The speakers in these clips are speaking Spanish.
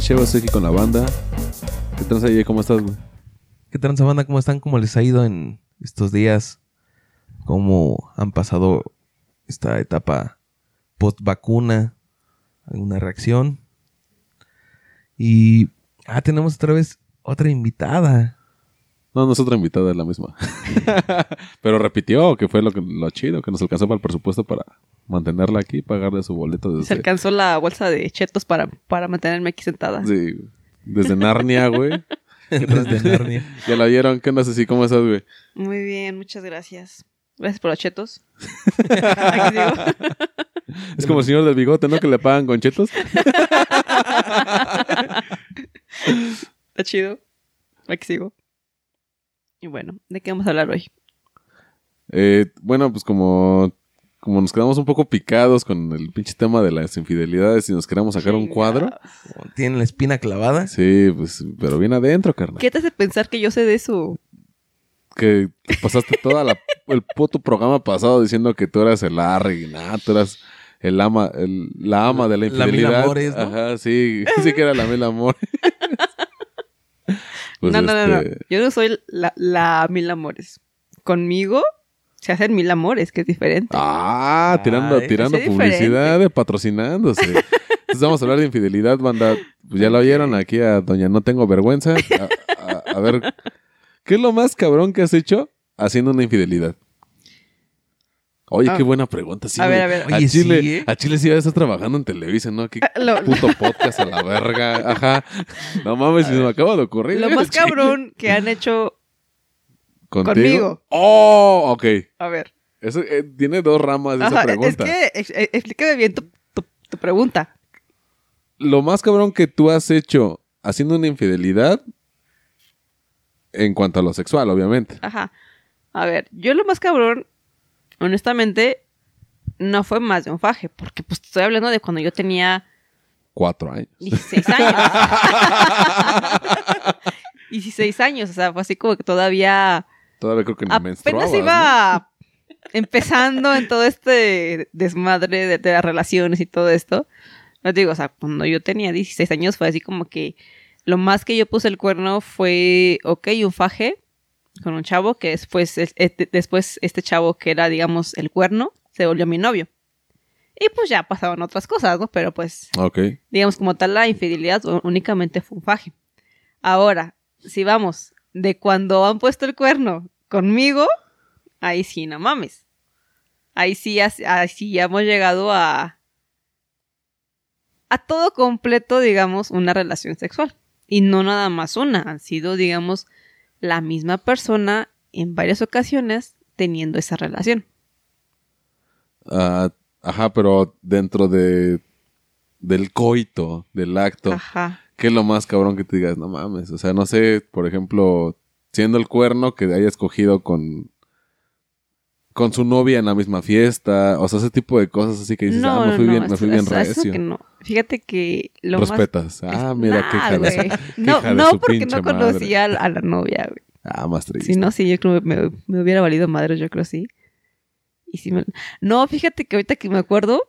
Sheva, estoy aquí con la banda. ¿Qué tranza, Jay? ¿Cómo estás, güey? ¿Qué tranza banda? ¿Cómo están? ¿Cómo les ha ido en estos días? ¿Cómo han pasado esta etapa post vacuna? ¿Alguna reacción? Y... Ah, tenemos otra vez otra invitada. No, no es otra invitada, es la misma. Pero repitió, que fue lo, que, lo chido, que nos alcanzó para el presupuesto para mantenerla aquí y pagarle su boleto Se desde... alcanzó la bolsa de chetos para, para mantenerme aquí sentada. Sí, desde Narnia, güey. Desde Narnia. Ya la vieron, ¿qué andas así? ¿Cómo estás, güey? Muy bien, muchas gracias. Gracias por los chetos. Aquí sigo. Es como el señor del bigote, ¿no? Que le pagan con chetos. Está chido. Aquí sigo. Y bueno, ¿de qué vamos a hablar hoy? Eh, bueno, pues como, como nos quedamos un poco picados con el pinche tema de las infidelidades y nos queremos sacar un cuadro. ¿Tienen la espina clavada? Sí, pues, pero bien adentro, carnal. ¿Qué te hace pensar que yo sé de eso? Que te pasaste toda la, el puto programa pasado diciendo que tú eras el Larry nada, tú eras el ama, el, la ama de la La mil infidelidad. amores, ¿no? Ajá, sí, sí que era la mil amores. Pues, no, no, no, no. este, Yo no soy la, la mil amores. Conmigo se hacen mil amores, que es diferente. Ah, tirando, Ay, tirando es publicidad, de patrocinándose. Entonces vamos a hablar de infidelidad, banda. Pues ya lo oyeron aquí a Doña No Tengo Vergüenza. A, a- a ver, ¿qué es lo más cabrón que has hecho haciendo una infidelidad? Oye, Ah. qué buena pregunta. Sí, A ver, a ver. A Oye, Chile, sí, ¿eh? a Chile sí ya estás trabajando en Televisa, ¿no? Qué lo- puto podcast a la verga. Ajá. No mames, se me acaba de ocurrir. Lo más Chile. cabrón que han hecho. ¿Contigo? conmigo. Oh, ok. A ver. Eso, eh, tiene dos ramas de esa Ajá, es pregunta. que eh, explícame bien tu, tu- tu pregunta. lo más cabrón que tú has hecho haciendo una infidelidad en cuanto a lo sexual, obviamente. Ajá. A ver, yo lo más cabrón, honestamente, no fue más de un faje, porque pues estoy hablando de cuando yo tenía Cuatro años. 16 años. 16 años, o sea, fue así como que todavía Todavía creo que menstruabas, apenas iba empezando en todo este desmadre de, de las relaciones y todo esto. No te digo, o sea, cuando yo tenía 16 años fue así como que lo más que yo puse el cuerno fue, ok, un faje con un chavo que después, es- este, después este chavo que era, digamos, el cuerno, se volvió mi novio. Y pues ya pasaban otras cosas, ¿no? Pero pues ¿no? Ok. digamos, como tal, la infidelidad únicamente fue un faje. Ahora, si vamos de cuando han puesto el cuerno conmigo, ahí sí, no mames. Ahí sí, ahí sí ya hemos llegado a. a todo completo, digamos, una relación sexual. Y no nada más una, han sido, digamos, la misma persona en varias ocasiones teniendo esa relación. Ah, ajá, pero dentro de del coito, del acto, Ajá. ¿qué es lo más cabrón que te digas? No mames. O sea, no sé, por ejemplo, siendo el cuerno que haya escogido con con su novia en la misma fiesta, o sea, ese tipo de cosas así que dices, ah, me fui bien, me fui bien eso- eso recio. que no. Fíjate que lo más Respetas. Ah, mira, Nah, No, no porque no conocía a la, a la novia, güey. Ah, más triste. Si no, sí, yo creo que me, me hubiera valido madre, yo creo sí. Y sí me... No, fíjate que ahorita que me acuerdo,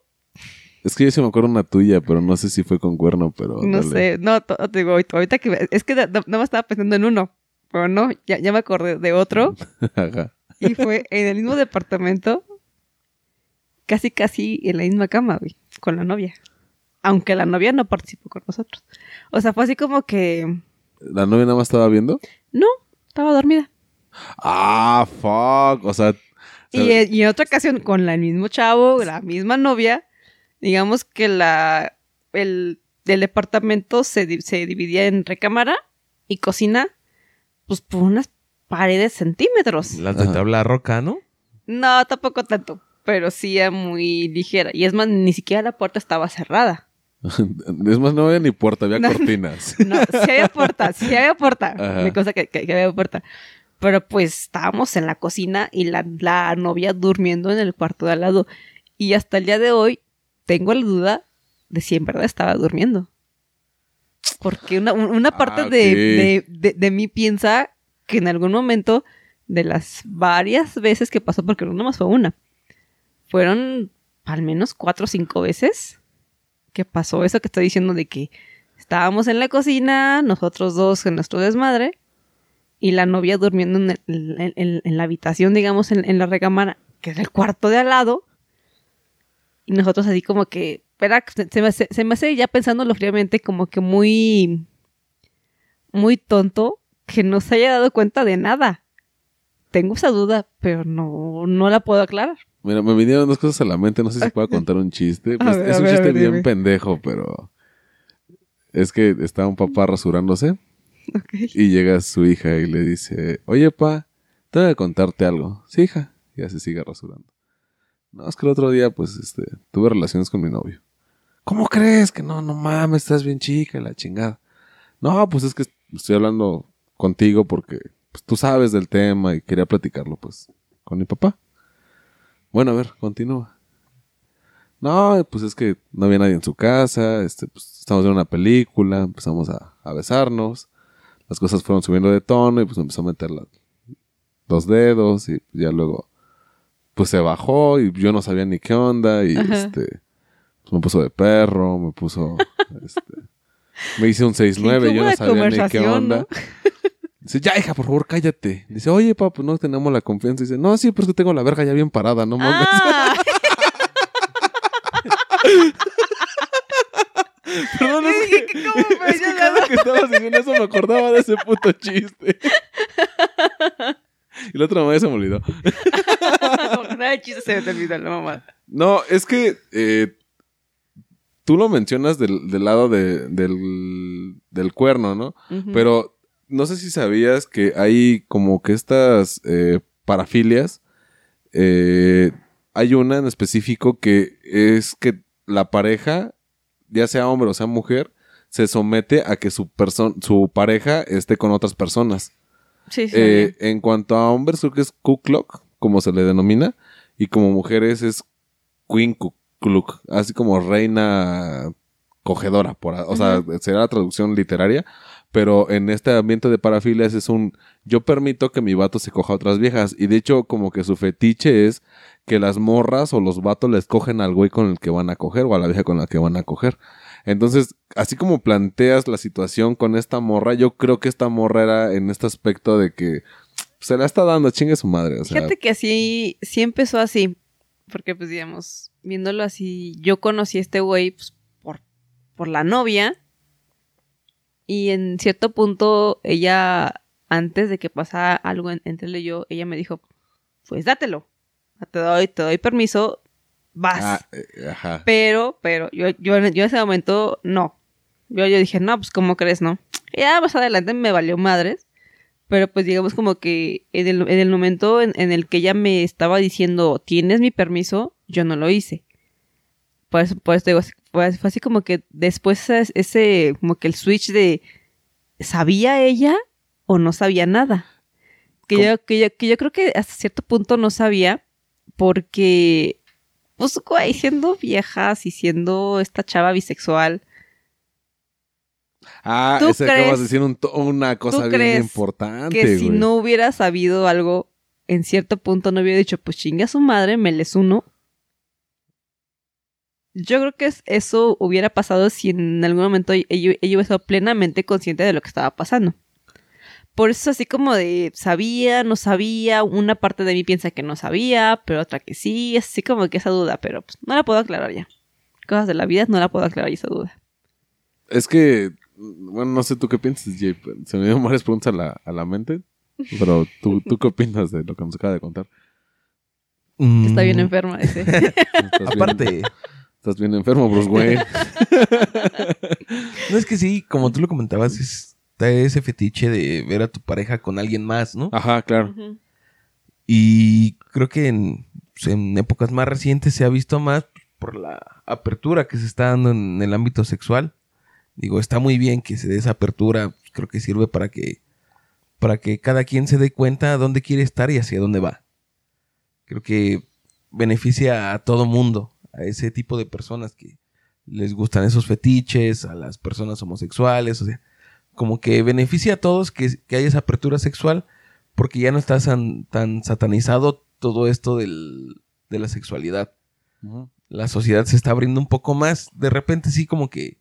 Es que yo sí me acuerdo una tuya, pero no sé si fue con cuerno, pero. no dale. sé, no, te digo, ahorita, que... me- Es que no, no me estaba pensando en uno, pero no, ya, ya me acordé de otro. Ajá. Y fue en el mismo departamento, casi, casi en la misma cama, güey, con la novia. Aunque la novia no participó con nosotros. O sea, fue así como que... ¿La novia nada más estaba viendo? No, estaba dormida. Ah, fuck. O sea. Y, y en otra ocasión, con la- el mismo chavo, la misma novia, digamos que la el, el departamento se, se dividía en recámara y cocina, pues por unas paredes centímetros. Las de Ajá. tabla roca, ¿no? No, tampoco tanto, pero sí era muy ligera. Y es más, ni siquiera la puerta estaba cerrada. es más, no había ni puerta, había No. cortinas. No, sí había puerta, sí había puerta. Me cosa que, que- que había puerta. Pero pues estábamos en la cocina y la, la novia durmiendo en el cuarto de al lado. Y hasta el día de hoy tengo la duda de si en verdad estaba durmiendo. Porque una, un- una parte Ah, de, de- de mí piensa que en algún momento de las varias veces que pasó, porque no más fue una, fueron al menos cuatro o cinco veces que pasó eso que estoy diciendo de que estábamos en la cocina, nosotros dos en nuestro desmadre, y la novia durmiendo en, la habitación, digamos, en, la recámara, que es el cuarto de al lado, y nosotros así como que, espera, se, se me hace, se me hace ya pensándolo fríamente como que muy, muy tonto que no se haya dado cuenta de nada. Tengo esa duda, pero no, no la puedo aclarar. Mira, me vinieron dos cosas a la mente. No sé si puedo contar un chiste. Pues, ver, es un ver, chiste ver, bien dime. pendejo, pero... Es que está un papá rasurándose Ok. y llega su hija y le dice, oye, pa, tengo que contarte algo. Sí, hija. Y ya se sigue rasurando. No, es que el otro día, pues, este, tuve relaciones con mi novio. ¿Cómo crees? Que no, no mames, estás bien chica y la chingada. No, pues es que estoy hablando contigo porque pues, tú sabes del tema y quería platicarlo, pues, con mi papá. Bueno, a ver, continúa. No, pues es que no había nadie en su casa, este, pues, estamos viendo una película, empezamos a, a besarnos, las cosas fueron subiendo de tono y pues me empezó a meter la- los dedos y ya luego pues se bajó y yo no sabía ni qué onda y Ajá. este pues, me puso de perro, me puso este, me hice un 6-9 yo no sabía ni qué onda. ¿no? Dice, ya hija, por favor, cállate. Dice, oye, papá, pues no tenemos la confianza. Dice, no, sí, pero es que tengo la verga ya bien parada, no mames. Ah, Perdón, es dije, que, ¿qué- cómo me es que cada que estabas diciendo eso me acordaba de ese puto chiste. y la otra vez se me olvidó. Nada de chiste se me terminó la mamá. No, es que eh, tú lo mencionas del, del lado de- del, del cuerno, ¿no? Pero no sé si sabías que hay como que estas eh, parafilias. eh, hay una en específico que es que la pareja, ya sea hombre o sea mujer, se somete a que su, su pareja esté con otras personas. Sí, sí. Eh, en cuanto a hombres, creo que es Kuklok, como se le denomina, y como mujeres es Queen Kukluk, así como reina cogedora, por, o sea, será la traducción literaria, pero en este ambiente de parafilias es un yo permito que mi vato se coja a otras viejas, y de hecho como que su fetiche es que las morras o los vatos les cogen al güey con el que van a coger o a la vieja con la que van a coger. Entonces, así como planteas la situación con esta morra, yo creo que esta morra era en este aspecto de que se la está dando, chingue su madre. O sea, Fíjate que así, sí empezó así. Porque, pues, digamos, viéndolo así, yo conocí a este güey pues, por, por la novia. Y en cierto punto, ella, antes de que pasara algo en- entre él y yo, ella me dijo, pues dátelo. Te doy, te doy permiso, vas. ah, eh, ajá. Pero, pero, yo, yo, yo en ese momento, no. Yo, yo dije, no, pues, ¿cómo crees, no? Ya más adelante me valió madres. Pero pues digamos como que en el, en el momento en, en el que ella me estaba diciendo, tienes mi permiso, yo no lo hice. Por eso, por eso digo, fue, así como que después ese, como que el switch de, ¿sabía ella o no sabía nada? Que ¿Cómo? yo, que, yo, que yo creo que hasta cierto punto no sabía porque, pues, güey, siendo viejas y siendo esta chava bisexual, Ah, ¿Tú ese acabas crees- de decir un to- una cosa bien crees importante, que si no hubiera sabido algo, en cierto punto no hubiera dicho, pues chinga a su madre, me les uno. Yo creo que es- eso hubiera pasado si en algún momento ella, ella hubiera estado plenamente consciente de lo que estaba pasando. Por eso así como de sabía, no sabía, una parte de mí piensa que no sabía, pero otra que sí, es así como que esa duda, pero pues, no la puedo aclarar ya. Cosas de la vida no la puedo aclarar esa duda. Es que, bueno, no sé tú qué piensas, Jay. Se me dieron varias preguntas a la, a la mente. Pero ¿tú, tú qué opinas de lo que nos acaba de contar. Está bien Mm, enferma ese. Aparte, estás bien enfermo, Bruce Wayne. no es que sí, como tú lo comentabas, es- está ese fetiche de ver a tu pareja con alguien más, ¿no? Ajá, claro. Y creo que en, pues, en épocas más recientes se ha visto más por la apertura que se está dando en el ámbito sexual. Digo, está muy bien que se dé esa apertura, creo que sirve para que para que cada quien se dé cuenta dónde quiere estar y hacia dónde va. Creo que beneficia a todo mundo, a ese tipo de personas que les gustan esos fetiches, a las personas homosexuales, o sea, como que beneficia a todos que, que haya esa apertura sexual porque ya no está tan, tan satanizado todo esto del- de la sexualidad. La sociedad se está abriendo un poco más. De repente sí como que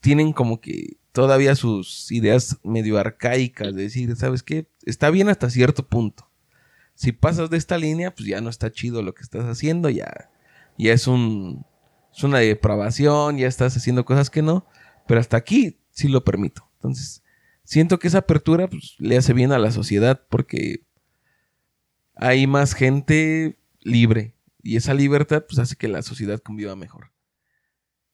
tienen como que todavía sus ideas medio arcaicas de decir, ¿sabes qué? Está bien hasta cierto punto. Si pasas de esta línea, pues ya no está chido lo que estás haciendo, ya, ya es un es una depravación, ya estás haciendo cosas que no, pero hasta aquí sí lo permito. Entonces, siento que esa apertura pues, le hace bien a la sociedad porque hay más gente libre y esa libertad pues hace que la sociedad conviva mejor.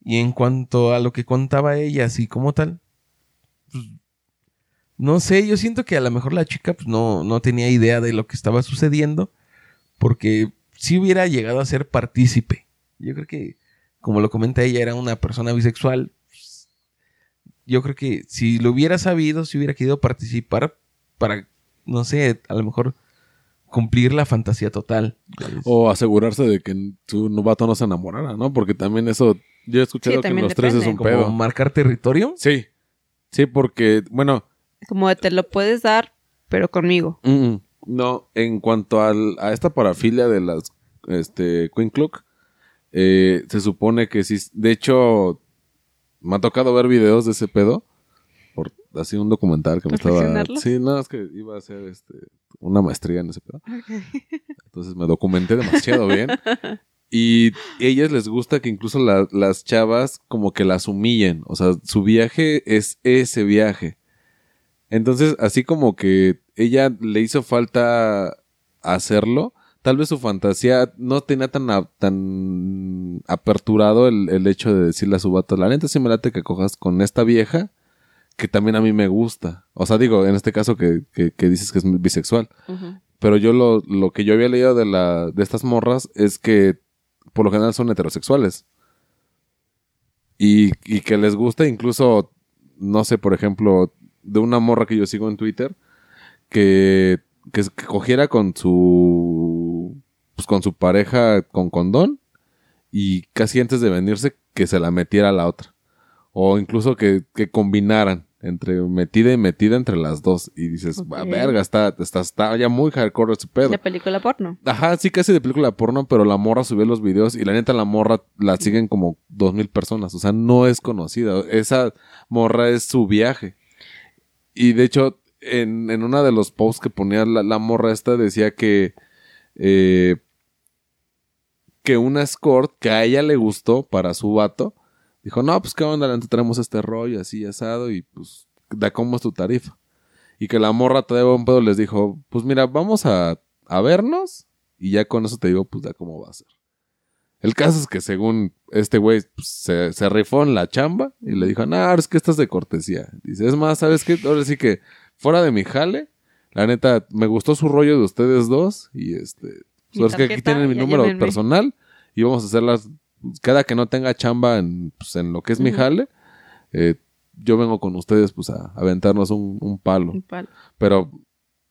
Y en cuanto a lo que contaba ella, así como tal, pues, no sé, yo siento que a lo mejor la chica pues, no, no tenía idea de lo que estaba sucediendo, porque si hubiera llegado a ser partícipe. Yo creo que, como lo comenta ella, era una persona bisexual. pues, yo creo que si lo hubiera sabido, si hubiera querido participar para, no sé, a lo mejor cumplir la fantasía total. O asegurarse de que su novato no se enamorara, ¿no? Porque también eso, yo he escuchado Sí, que los tres es un como pedo. marcar territorio. Sí, sí, porque, bueno, Como te lo puedes dar, pero conmigo. mm, mm, no, en cuanto al- a esta parafilia de las este, Queen Clock, eh, se supone que sí, de hecho, me ha tocado ver videos de ese pedo, por así un documental que me estaba... Sí, no, es que iba a hacer este, una maestría en ese pedo. Entonces me documenté demasiado bien. Y ellas les gusta que incluso la- las chavas como que las humillen. O sea, su viaje es ese viaje. Entonces, así como que ella le hizo falta hacerlo, tal vez su fantasía no tenía tan, a- tan aperturado el, el hecho de decirle a su vato, la neta sí me late que cojas con esta vieja que también a mí me gusta. O sea, digo, en este caso que, que- que dices que es bisexual. Pero yo lo, lo que yo había leído de, la, de estas morras es que por lo general son heterosexuales. Y, y que les gusta incluso, no sé, por ejemplo, de una morra que yo sigo en Twitter, que, que, que cogiera con su, pues con su pareja con condón y casi antes de venirse que se la metiera a la otra. O incluso que, que combinaran entre metida y metida entre las dos. Y dices, Ok. "Ah, verga, está, está, está ya muy hardcore ese pedo. La película porno. Ajá, sí, casi de película porno, pero la morra subió los videos y la neta la morra la siguen como dos mil personas. O sea, no es conocida. Esa morra es su viaje. Y de hecho, en, en una de los posts que ponía la, la morra esta decía que eh, que una escort que a ella le gustó para su vato, dijo, no, pues qué onda, la neta tenemos este rollo así asado y pues da cómo es tu tarifa. Y que la morra todavía un pedo les dijo, pues mira, vamos a, a vernos y ya con eso te digo, pues da cómo va a ser. El caso es que según este güey pues, se, se rifó en la chamba y le dijo, no, es que esto es de cortesía. Dice, es más, ¿sabes qué? Ahora sí que fuera de mi jale, la neta, me gustó su rollo de ustedes dos y este... Mi pues, es que aquí tienen mi número personal y vamos a hacerlas cada que no tenga chamba en, pues, en lo que es mi jale. eh, yo vengo con ustedes pues a, a aventarnos un, un palo. Un palo. Pero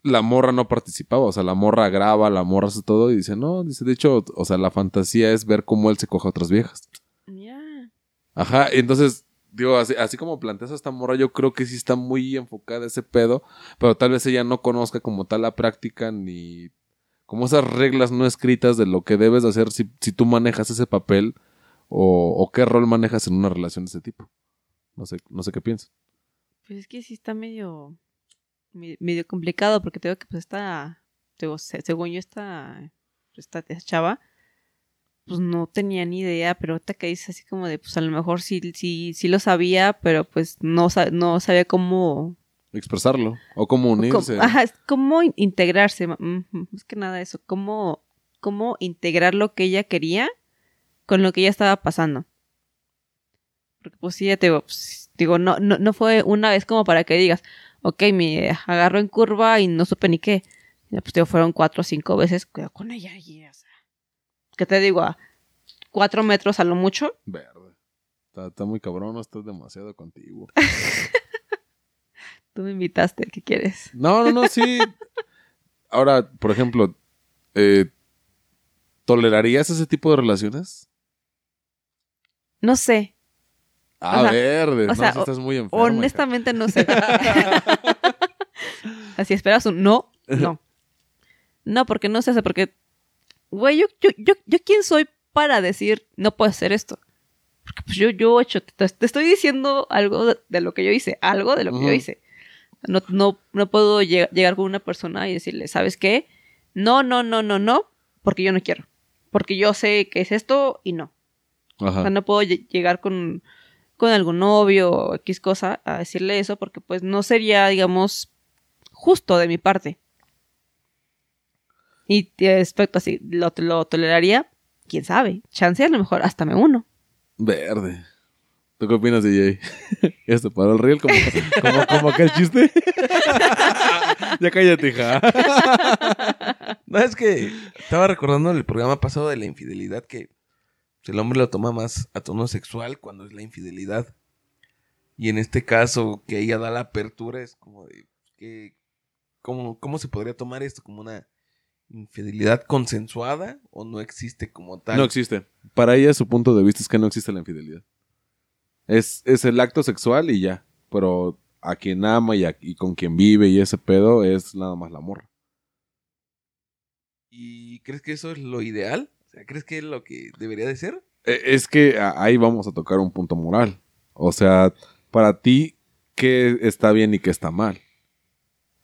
la morra no participaba, o sea, la morra graba, la morra hace todo y dice, no, dice, de hecho, o sea, la fantasía es ver cómo él se coja a otras viejas. Ya. Ajá, entonces, digo, así, así como planteas a esta morra, yo creo que sí está muy enfocada ese pedo, pero tal vez ella no conozca como tal la práctica ni como esas reglas no escritas de lo que debes de hacer si, si tú manejas ese papel o, o qué rol manejas en una relación de ese tipo. No sé, no sé qué piensas. Pues es que sí está medio, me- medio complicado porque tengo que pues está, digo, se- según yo esta, esta chava, pues no tenía ni idea, pero ahorita que dice así como de, pues a lo mejor sí, sí, sí lo sabía, pero pues no, no sabía cómo, Expresarlo o cómo cómo- unirse. ajá, es cómo in- integrarse, es que nada eso, cómo, cómo integrar lo que ella quería con lo que ella estaba pasando. Porque pues sí, ya te digo, pues, digo, no, no, no fue una vez como para que digas, ok, me agarro en curva y no supe ni qué. Ya, pues digo, fueron cuatro o cinco veces, cuidado con ella. y, o sea, ¿Qué te digo? A cuatro metros a lo mucho. Verde. Está, está muy cabrón, no estás demasiado contigo. Tú me invitaste, ¿qué quieres? No, no, no, sí. Ahora, por ejemplo, eh, ¿tolerarías ese tipo de relaciones? No sé. Ah, O sea, verde. o no, estás muy enferma. hija. Honestamente no sé. Así esperas un no, no. No, porque no se hace, porque, güey, yo, yo, yo, yo quién soy para decir no puedo hacer esto. Porque pues yo, yo he hecho, te, te estoy diciendo algo de, de lo que yo hice, algo de lo que yo hice. No, no, no puedo lleg- llegar con una persona y decirle, ¿sabes qué? No, no, no, no, no, porque yo no quiero. Porque yo sé que es esto y no. O sea, no puedo lle- llegar con, con algún novio o X cosa a decirle eso porque pues no sería, digamos, justo de mi parte. Y respecto así, ¿lo, lo toleraría? ¿Quién sabe? Chance a lo mejor hasta me uno. Verde. ¿Tú qué opinas, DJ? ¿Ya se paró el riel como, como, como aquel chiste? ya cállate, hija. No, es que estaba recordando el programa pasado de la infidelidad que el hombre lo toma más a tono sexual cuando es la infidelidad. Y en este caso, que ella da la apertura, es como de que, ¿cómo, ¿cómo se podría tomar esto? ¿Como una infidelidad consensuada o no existe como tal? No existe. Para ella, su punto de vista es que no existe la infidelidad. Es, es el acto sexual y ya. Pero a quien ama y, a- y con quien vive y ese pedo es nada más la morra. ¿Y crees que eso es lo ideal? O sea, ¿crees que es lo que debería de ser? Eh, Es que a- ahí vamos a tocar un punto moral. O sea, para ti, ¿qué está bien y qué está mal?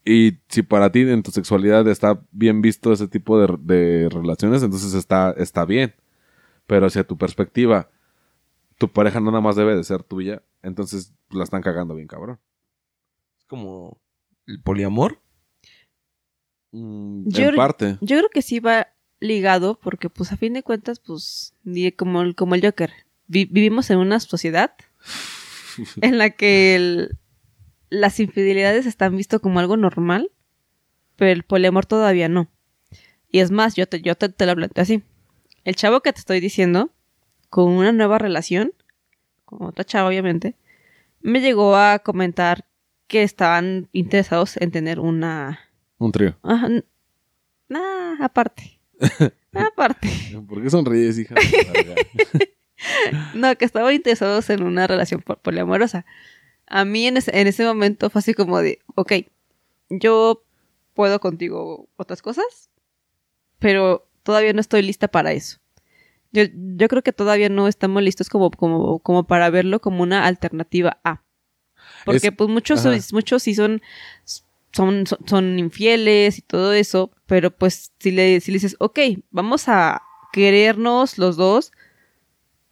Y si para ti en tu sexualidad está bien visto ese tipo de, de relaciones, entonces está, está bien. Pero si a tu perspectiva, tu pareja no nada más debe de ser tuya, entonces la están cagando bien cabrón. Es como el poliamor. Mm, Yo- en parte. Yo creo que sí va ligado porque pues a fin de cuentas pues como el, como el Joker, vi- vivimos en una sociedad en la que el- las infidelidades están vistas como algo normal, pero el poliamor todavía no. Y es más, yo te, yo te, te lo planteo así. El chavo que te estoy diciendo, con una nueva relación, con otra chava obviamente, me llegó a comentar que estaban interesados en tener una... Un trío. Ajá, nah, aparte. Aparte. ¿Por qué sonríes, hija? No, que estaban interesados en una relación po- poliamorosa. A mí en ese, en ese momento fue así como de, ok, yo puedo contigo otras cosas, pero todavía no estoy lista para eso. Yo, yo creo que todavía no estamos listos como, como, como para verlo como una alternativa A. Porque Es- pues muchos, ajá. muchos sí son, son, son, son infieles y todo eso, pero pues si le, si le dices, ok, vamos a querernos los dos,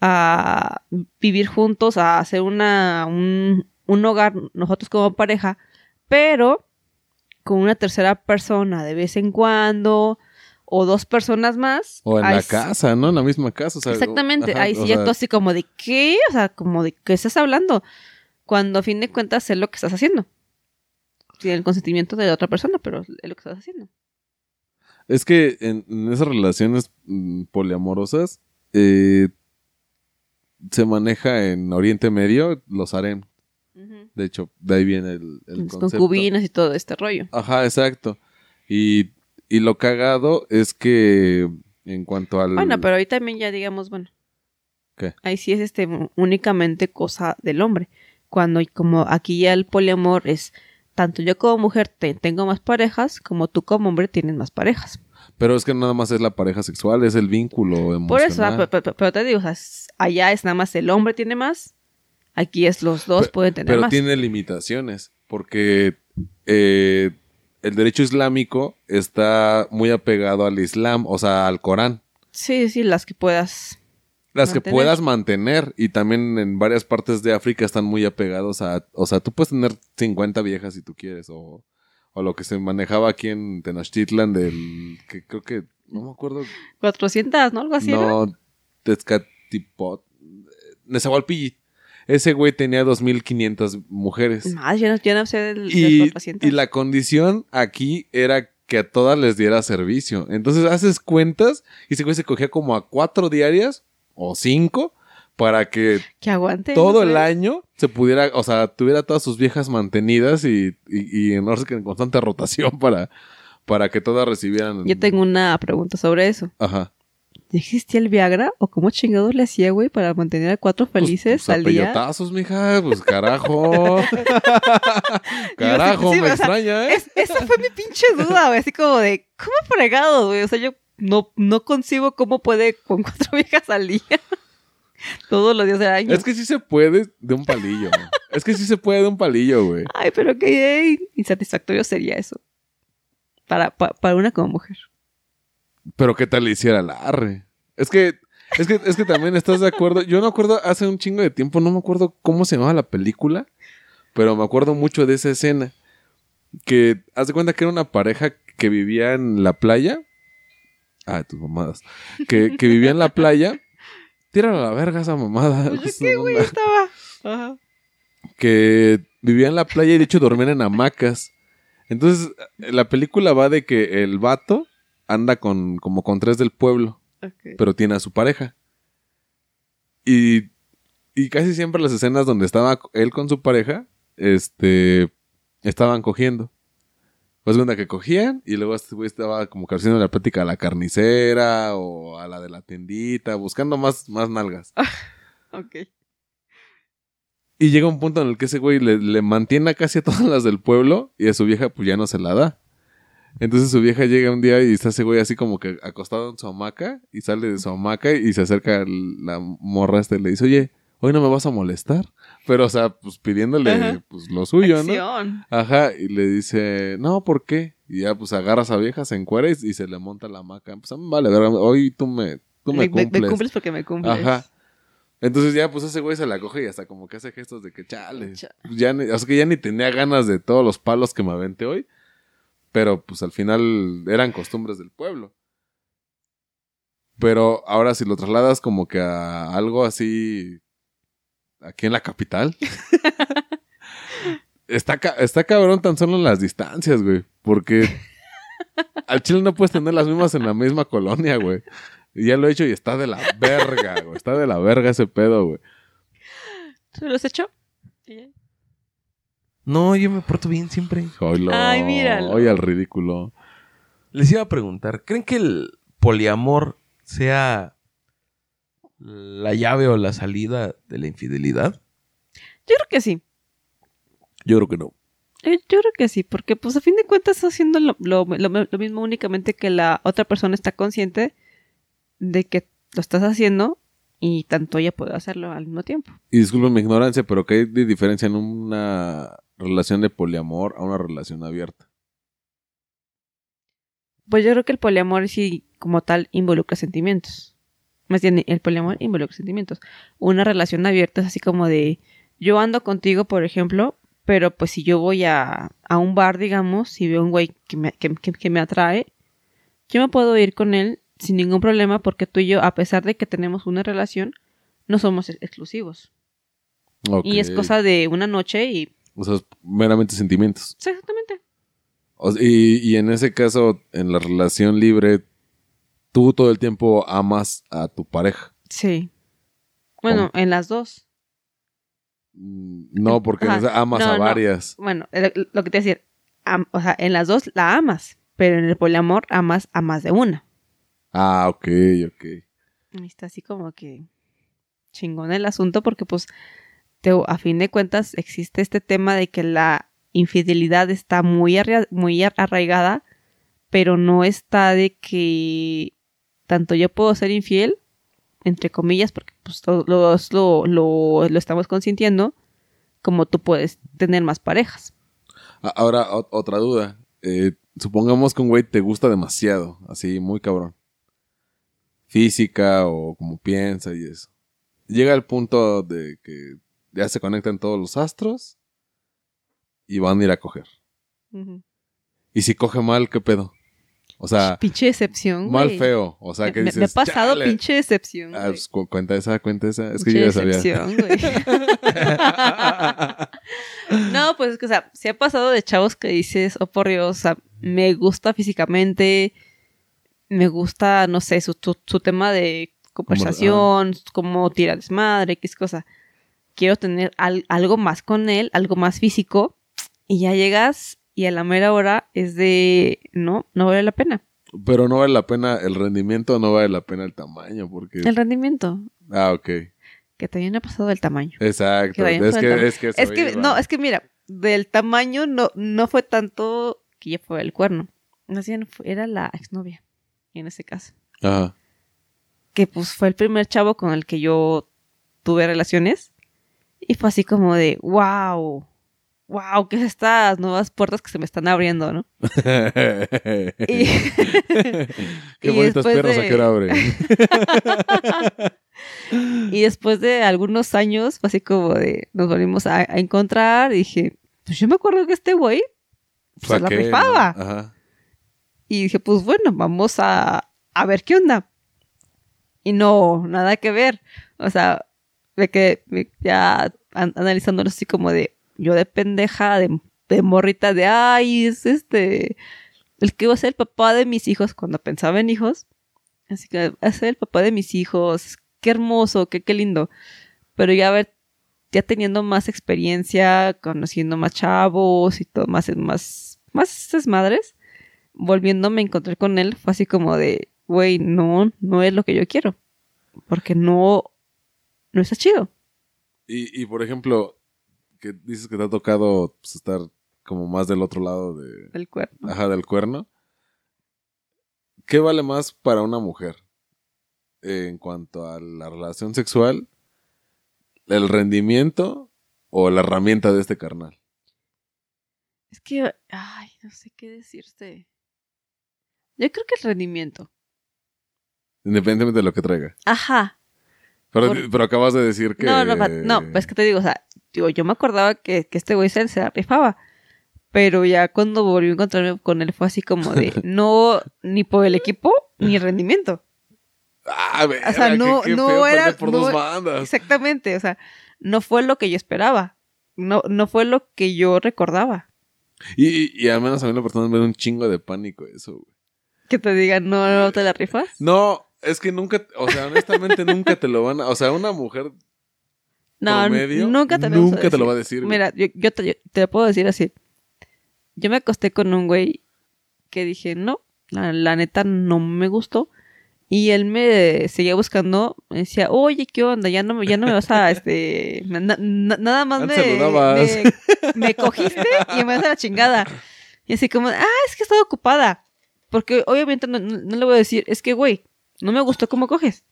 a vivir juntos, a hacer una, un, un hogar nosotros como pareja, pero con una tercera persona de vez en cuando o dos personas más. O en la sí- casa, ¿no? En la misma casa. o sea, Exactamente, ajá, ahí sí ya tú así como de qué, o sea, como de qué estás hablando, cuando a fin de cuentas es lo que estás haciendo. Sin el consentimiento de la otra persona, pero es lo que estás haciendo. Es que en, en esas relaciones mm, poliamorosas eh, se maneja en Oriente Medio los harem. De hecho, de ahí viene el, el Las concepto. concubinas y todo este rollo. Ajá, exacto. Y, y lo cagado es que en cuanto al... Bueno, pero ahí también ya digamos, bueno. ¿Qué? Ahí sí es este únicamente cosa del hombre. Cuando como aquí ya el poliamor es tanto yo como mujer te- tengo más parejas, como tú como hombre tienes más parejas. Pero es que nada más es la pareja sexual, es el vínculo emocional. Por eso, ah, pe- pe- pe- pero, te digo, o sea, allá es nada más el hombre tiene más, aquí es los dos pueden tener Pero más. tiene limitaciones, porque eh, el derecho islámico está muy apegado al Islam, o sea, al Corán. Sí, sí, las que puedas. Las que puedas mantener y también en varias partes de África están muy apegados a, o sea, tú puedes tener 50 viejas si tú quieres o, o lo que se manejaba aquí en Tenochtitlan del, que creo que, no me acuerdo, 400, ¿no? Algo así. no, Tezcatipot, Nezahualpilli. Ese güey tenía 2500 mujeres. Más, yo no, yo no sé del, del Y, 400. y la condición aquí era que a todas les diera servicio. Entonces haces cuentas y ese güey se cogía como a cuatro diarias o cinco para que Que aguante. todo ¿no? el año se pudiera, o sea, tuviera todas sus viejas mantenidas y, y, y en, en constante rotación para, para que todas recibieran. Yo tengo una pregunta sobre eso. Ajá. ¿Ya existía el Viagra? ¿O cómo chingados le hacía, güey, para mantener a cuatro Pues, felices pues, al a día? mija, pues carajo. carajo, Sí, me o sea, extraña, ¿eh? Es- esa fue mi pinche duda, güey. Así como de, ¿cómo fregado, güey? O sea, yo no, no concibo cómo puede con cuatro viejas al día. Todos los días del año. Es que sí se puede de un palillo. es que sí se puede de un palillo, güey. Ay, pero qué insatisfactorio sería eso. Para, pa- para una como mujer. Pero qué tal le hiciera la arre. Es que, es que, es que también estás de acuerdo. Yo no acuerdo hace un chingo de tiempo, no me acuerdo cómo se llamaba la película, pero me acuerdo mucho de esa escena. Que haz de cuenta que era una pareja que vivía en la playa. Ah, tus mamadas. Que, que vivía en la playa. Tírala a la verga esa mamada. Pues güey, mamada. estaba. Ajá. que vivía en la playa y de hecho dormían en hamacas. Entonces, la película va de que el vato anda con como con tres del pueblo, pero tiene a su pareja. Y, y casi siempre las escenas donde estaba él con su pareja, este, estaban cogiendo. Pues cuenta que cogían y luego este güey estaba como que haciendo la plática a la carnicera o a la de la tiendita, buscando más, más nalgas. Ok. Y llega un punto en el que ese güey le, le mantiene a casi a todas las del pueblo y a su vieja pues ya no se la da. Entonces su vieja llega un día y está ese güey así como que acostado en su hamaca y sale de su hamaca y se acerca la morra este y le dice, oye, hoy no me vas a molestar. Pero o sea, pues pidiéndole Ajá. pues lo suyo, ¿no? Acción. Ajá, y le dice, no, ¿por qué? Y ya pues agarra a esa vieja, se encuera y, y se le monta la hamaca. Pues me vale, ver, hoy tú me, tú me, me, cumples. cumples porque me cumples. Ajá. Entonces ya, pues ese güey se la coge y hasta como que hace gestos de que chale. Cha- Pues ya ni- o sea que ya ni tenía ganas de todos los palos que me aventé hoy. Pero pues al final eran costumbres del pueblo. Pero ahora si lo trasladas como que a algo así aquí en la capital. está, ca- está cabrón tan solo en las distancias, güey. Porque al chile no puedes tener las mismas en la misma colonia, güey. Y ya lo he hecho y está de la verga, güey. Está de la verga ese pedo, güey. ¿Tú lo has hecho? No, yo me porto bien siempre. Oilo, Ay, míralo. Oye, al ridículo. Les iba a preguntar, ¿creen que el poliamor sea la llave o la salida de la infidelidad? Yo creo que sí. Yo creo que no. Eh, Yo creo que sí, porque pues a fin de cuentas estás haciendo lo, lo- lo- lo mismo únicamente que la otra persona está consciente de que lo estás haciendo y tanto ella puede hacerlo al mismo tiempo. Y disculpen mi ignorancia, pero ¿qué hay de diferencia en una relación de poliamor a una relación abierta? Pues yo creo que el poliamor sí como tal involucra sentimientos. Más bien, el poliamor involucra sentimientos. Una relación abierta es así como de yo ando contigo, por ejemplo, pero pues si yo voy a, a un bar, digamos, y veo un güey que me, que, que- que me atrae, yo me puedo ir con él sin ningún problema porque tú y yo, a pesar de que tenemos una relación, no somos ex- exclusivos. Y es cosa de una noche y... O sea, es meramente sentimientos. Sí, exactamente. O sea, y, y en ese caso, en la relación libre, tú todo el tiempo amas a tu pareja. Sí. Bueno, en las dos. Mm, No, porque Ajá. amas No, a no. varias. Bueno, lo, lo que te decir, am- o sea, en las dos la amas, pero en el poliamor amas a más de una. Ah, ok, ok. Está así como que chingón el asunto porque pues te- a fin de cuentas existe este tema de que la infidelidad está muy, arra- muy ar- arraigada, pero no está de que tanto yo puedo ser infiel, entre comillas, porque pues todos lo, lo, lo estamos consintiendo, como tú puedes tener más parejas. Ahora, otra duda. Eh, supongamos que un güey te gusta demasiado, así, muy cabrón. Física o como piensa y eso. Llega el punto de que ya se conectan todos los astros y van a ir a coger. Y si coge mal, ¿qué pedo? O sea, pinche decepción, mal güey. feo. O sea, que dices, me ha pasado "Chale". pinche decepción. Ah, pues, cu- cuenta esa, cuenta esa. Es que Pinche yo ya sabía. decepción, güey. no, pues es que, o sea, se ha pasado de chavos que dices, oh por Dios, o sea, me gusta físicamente, me gusta, no sé, su, su, su tema de conversación, cómo tira desmadre, qué es cosa. Quiero tener al- algo más con él, algo más físico, y ya llegas y a la mera hora es de, no, no vale la pena. Pero no vale la pena el rendimiento, no vale la pena el tamaño, porque... El rendimiento, Ah, ok. que también ha pasado del tamaño. Exacto. Que Es el que, es que, Es que, no, es que mira, del tamaño no, no fue tanto que ya fue el cuerno. Fue- era la exnovia, en ese caso. Ajá. Que pues fue el primer chavo con el que yo tuve relaciones. Y fue así como de, wow, wow, ¿qué es estas nuevas puertas que se me están abriendo, no? Y, Qué bonitas a de- qué hora abren. y después de algunos años, así como de, nos volvimos a, a encontrar y dije, pues yo me acuerdo que este güey Pues, se ¿a la qué, no? rifaba. Ajá. Y dije, pues bueno, vamos a, a ver qué onda. Y no, nada que ver. O sea, de que ya an- analizándolo así como de, yo de pendeja, de, de morrita, de, ay, es este, el que va a ser el papá de mis hijos cuando pensaba en hijos. Así que va a ser el papá de mis hijos. Qué hermoso, qué, qué lindo. Pero ya ver, ya teniendo más experiencia, conociendo más chavos y todo, más, más, más desmadres volviéndome a encontrar con él, fue así como de, güey, no, no es lo que yo quiero. Porque no, no está chido. Y, y por ejemplo, que dices que te ha tocado pues, estar como más del otro lado de, El cuerpo. ajá, del cuerno. ¿Qué vale más para una mujer en cuanto a la relación sexual? ¿El rendimiento o la herramienta de este carnal? Es que, ay, no sé qué decirte. Yo creo que el rendimiento. Independientemente de lo que traiga. Ajá. Pero, Por- pero acabas de decir que... No, no, no, pues que te digo, o sea, digo, yo me acordaba que, que este güey se, se la rifaba. Pero ya cuando volví a encontrarme con él fue así como de, no, ni por el equipo, ni el rendimiento. Ah, verga, O sea, no- qué- qué no era- perder por no- dos bandas. Exactamente, o sea, no fue lo que yo esperaba. No, no fue lo que yo recordaba. Y, y, y al menos a mí la persona me da un chingo de pánico eso, güey. Que te digan, no, no te la rifas. No, es que nunca, o sea, honestamente nunca te lo van a, o sea, una mujer No, promedio nunca te lo, nunca te lo va a decir. Mira, yo, yo te, yo te lo puedo decir así. Yo me acosté con un güey que dije, no, la, la neta no me gustó. Y él me seguía buscando, me decía, oye, ¿qué onda? Ya no, me- ya no me vas a, este, na- na- nada más me, me, me cogiste y me vas a la chingada. Y así como, ah, es que estaba ocupada. Porque obviamente no, no- no le voy a decir, es que, güey, no me gustó cómo coges.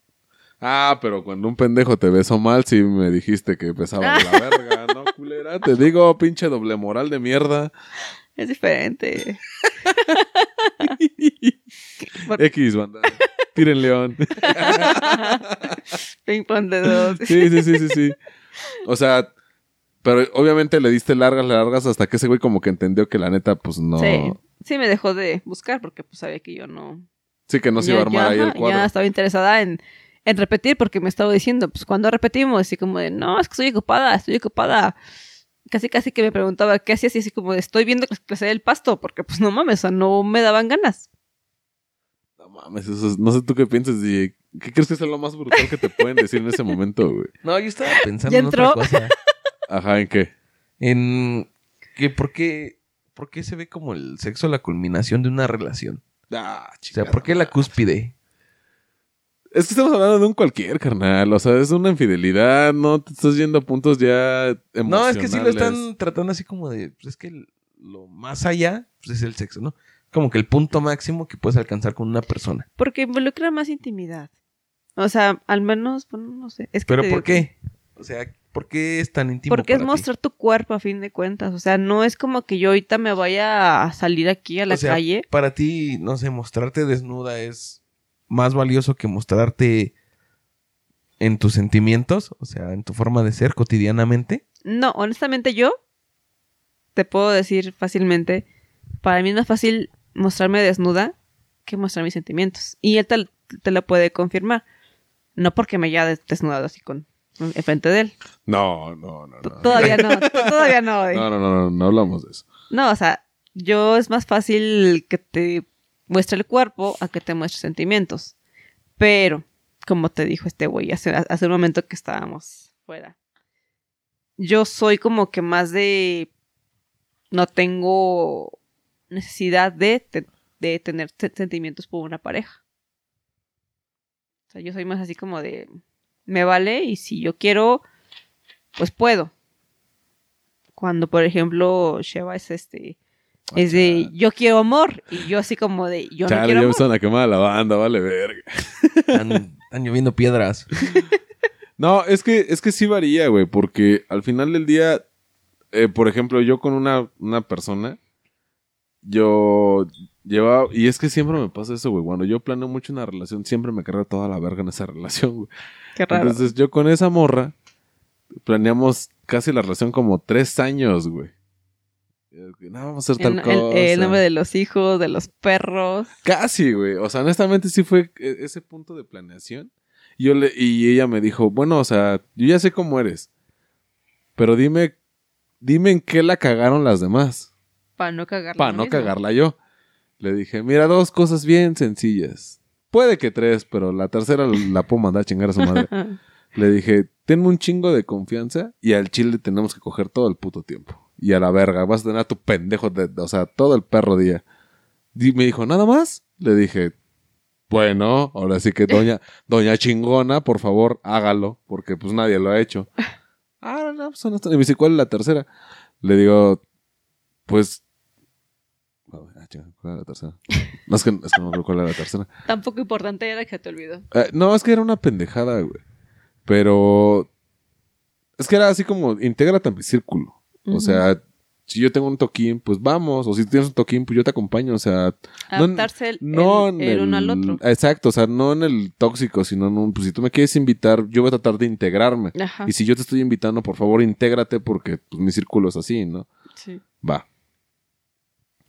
Ah, pero cuando un pendejo te besó mal, sí me dijiste que pesaba de la verga, ¿no, culera? Te digo, pinche doble moral de mierda. Es diferente. Por- X, banda. Tiren león. Ping pong de dos. Sí, sí, sí, sí, sí. O sea, pero obviamente le diste largas, largas hasta que ese güey como que entendió que la neta, pues no. Sí, sí me dejó de buscar porque pues sabía que yo no... Sí, que no se iba a armar ahí el cuadro. ya estaba interesada en, en repetir porque me estaba diciendo, pues cuando repetimos, así como de, no, es que estoy ocupada, estoy ocupada. Casi, casi que me preguntaba qué hacías y así como de, estoy viendo que crecer el pasto porque pues no mames, o sea, no me daban ganas. No mames, eso es- no sé tú qué piensas y ¿qué crees que es lo más brutal que te pueden decir en ese momento, güey? No, yo estaba pensando ¿Ya en otra cosa. Ajá, ¿en qué? En que por qué, por qué se ve como el sexo la culminación de una relación. Ah, O sea, ¿por qué la madre. cúspide? Es que estamos hablando de un cualquier, carnal. O sea, es una infidelidad, no te estás yendo a puntos ya emocionales. No, es que sí lo están tratando así como de, pues es que lo más allá pues es el sexo, ¿no? Como que el punto máximo que puedes alcanzar con una persona. Porque involucra más intimidad. O sea, al menos, bueno, no sé. Es que ¿Pero por qué? O sea, ¿por qué es tan íntimo Porque es ti? mostrar tu cuerpo a fin de cuentas. O sea, no es como que yo ahorita me vaya a salir aquí a la O sea, calle. Para ti, no sé, mostrarte desnuda es más valioso que mostrarte en tus sentimientos, o sea, en tu forma de ser cotidianamente. No, honestamente yo te puedo decir fácilmente, para mí es más fácil mostrarme desnuda que mostrar mis sentimientos. Y él te, te lo puede confirmar. No porque me haya des- desnudado así con enfrente de él. No, no, no, no. Todavía no, todavía no. eh. No, no, no, no, no hablamos de eso. No, o sea, yo es más fácil que te muestre el cuerpo a que te muestre sentimientos. Pero, como te dijo este güey hace, hace un momento que estábamos fuera, yo soy como que más de... No tengo necesidad de de tener se- sentimientos por una pareja. O sea, yo soy más así como de, me vale y si yo quiero, pues puedo. Cuando, por ejemplo, Sheva es este, es de, yo quiero amor y yo así como de, yo no Chale, quiero ya amor. empezaron a quemar a la banda, vale verga. Están, están lloviendo piedras. No, es que, es que sí varía, güey, porque al final del día, eh, por ejemplo, yo con una, una persona, yo llevaba, y es que siempre me pasa eso, güey, cuando yo planeo mucho una relación, siempre me carga toda la verga en esa relación, güey. Qué raro. Entonces yo con esa morra planeamos casi la relación como tres años, güey. No, vamos a hacer tal el, el- cosa. el nombre de los hijos, de los perros. Casi, güey. O sea, honestamente sí fue e- ese punto de planeación. Y Yo le, y ella me dijo, bueno, o sea, yo ya sé cómo eres. Pero dime, dime en qué la cagaron las demás. Para no cagarla. Para no mismo. cagarla yo. Le dije, mira, dos cosas bien sencillas. Puede que tres, pero la tercera la puedo mandar a chingar a su madre. Le dije, tenme un chingo de confianza y al chile tenemos que coger todo el puto tiempo. Y a la verga, vas a tener a tu pendejo, de, o sea, todo el perro día. Y me dijo, ¿nada más? Le dije, bueno, ahora sí que doña, doña chingona, por favor, hágalo, porque pues nadie lo ha hecho. Ah, no, no, pues no está- Y me dice, ¿cuál es la tercera? Le digo, pues... ah, ¿Cuál era la tercera? No, es que, es que no me acuerdo cuál era la tercera. Tampoco importante era que te olvidó. Eh, no, es que era una pendejada, güey. Pero. Es que era así como, intégrate a mi círculo. O sea, si yo tengo un toquín, pues vamos. O si tienes un toquín, pues yo te acompaño. O sea, no Adaptarse el, no el- uno al otro. Exacto, o sea, no en el tóxico, sino en un. Pues si tú me quieres invitar, yo voy a tratar de integrarme. Ajá. Y si yo te estoy invitando, por favor, intégrate porque pues, mi círculo es así, ¿no? Sí. Va.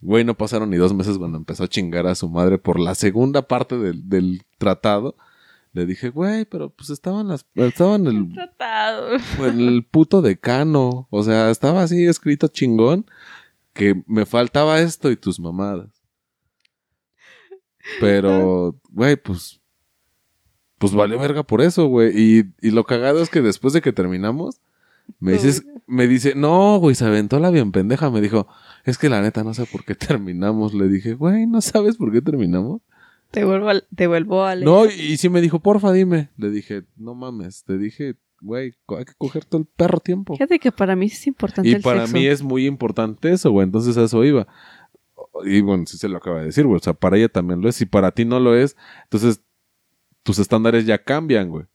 Güey, no pasaron ni dos meses cuando empezó a chingar a su madre por la segunda parte del, del tratado. Le dije, güey, pero pues estaban las, estaban el, Tratado. el puto decano. O sea, estaba así escrito chingón que me faltaba esto y tus mamadas. Pero, güey, pues, pues vale verga por eso, güey. Y, y lo cagado es que después de que terminamos, me dices, me dice, no, güey, se aventó la bien pendeja. Me dijo, es que la neta no sé por qué terminamos. Le dije, güey, ¿no sabes por qué terminamos? Te vuelvo a, te vuelvo a leer. No, y, y sí me dijo, porfa, dime. Le dije, no mames. Te dije, güey, hay que coger todo el perro tiempo. Fíjate que para mí sí es importante Y el para sexo. mí es muy importante eso, güey. Entonces a eso iba. Y bueno, sí se lo acaba de decir, güey. O sea, para ella también lo es. Si para ti no lo es, entonces tus estándares ya cambian, güey.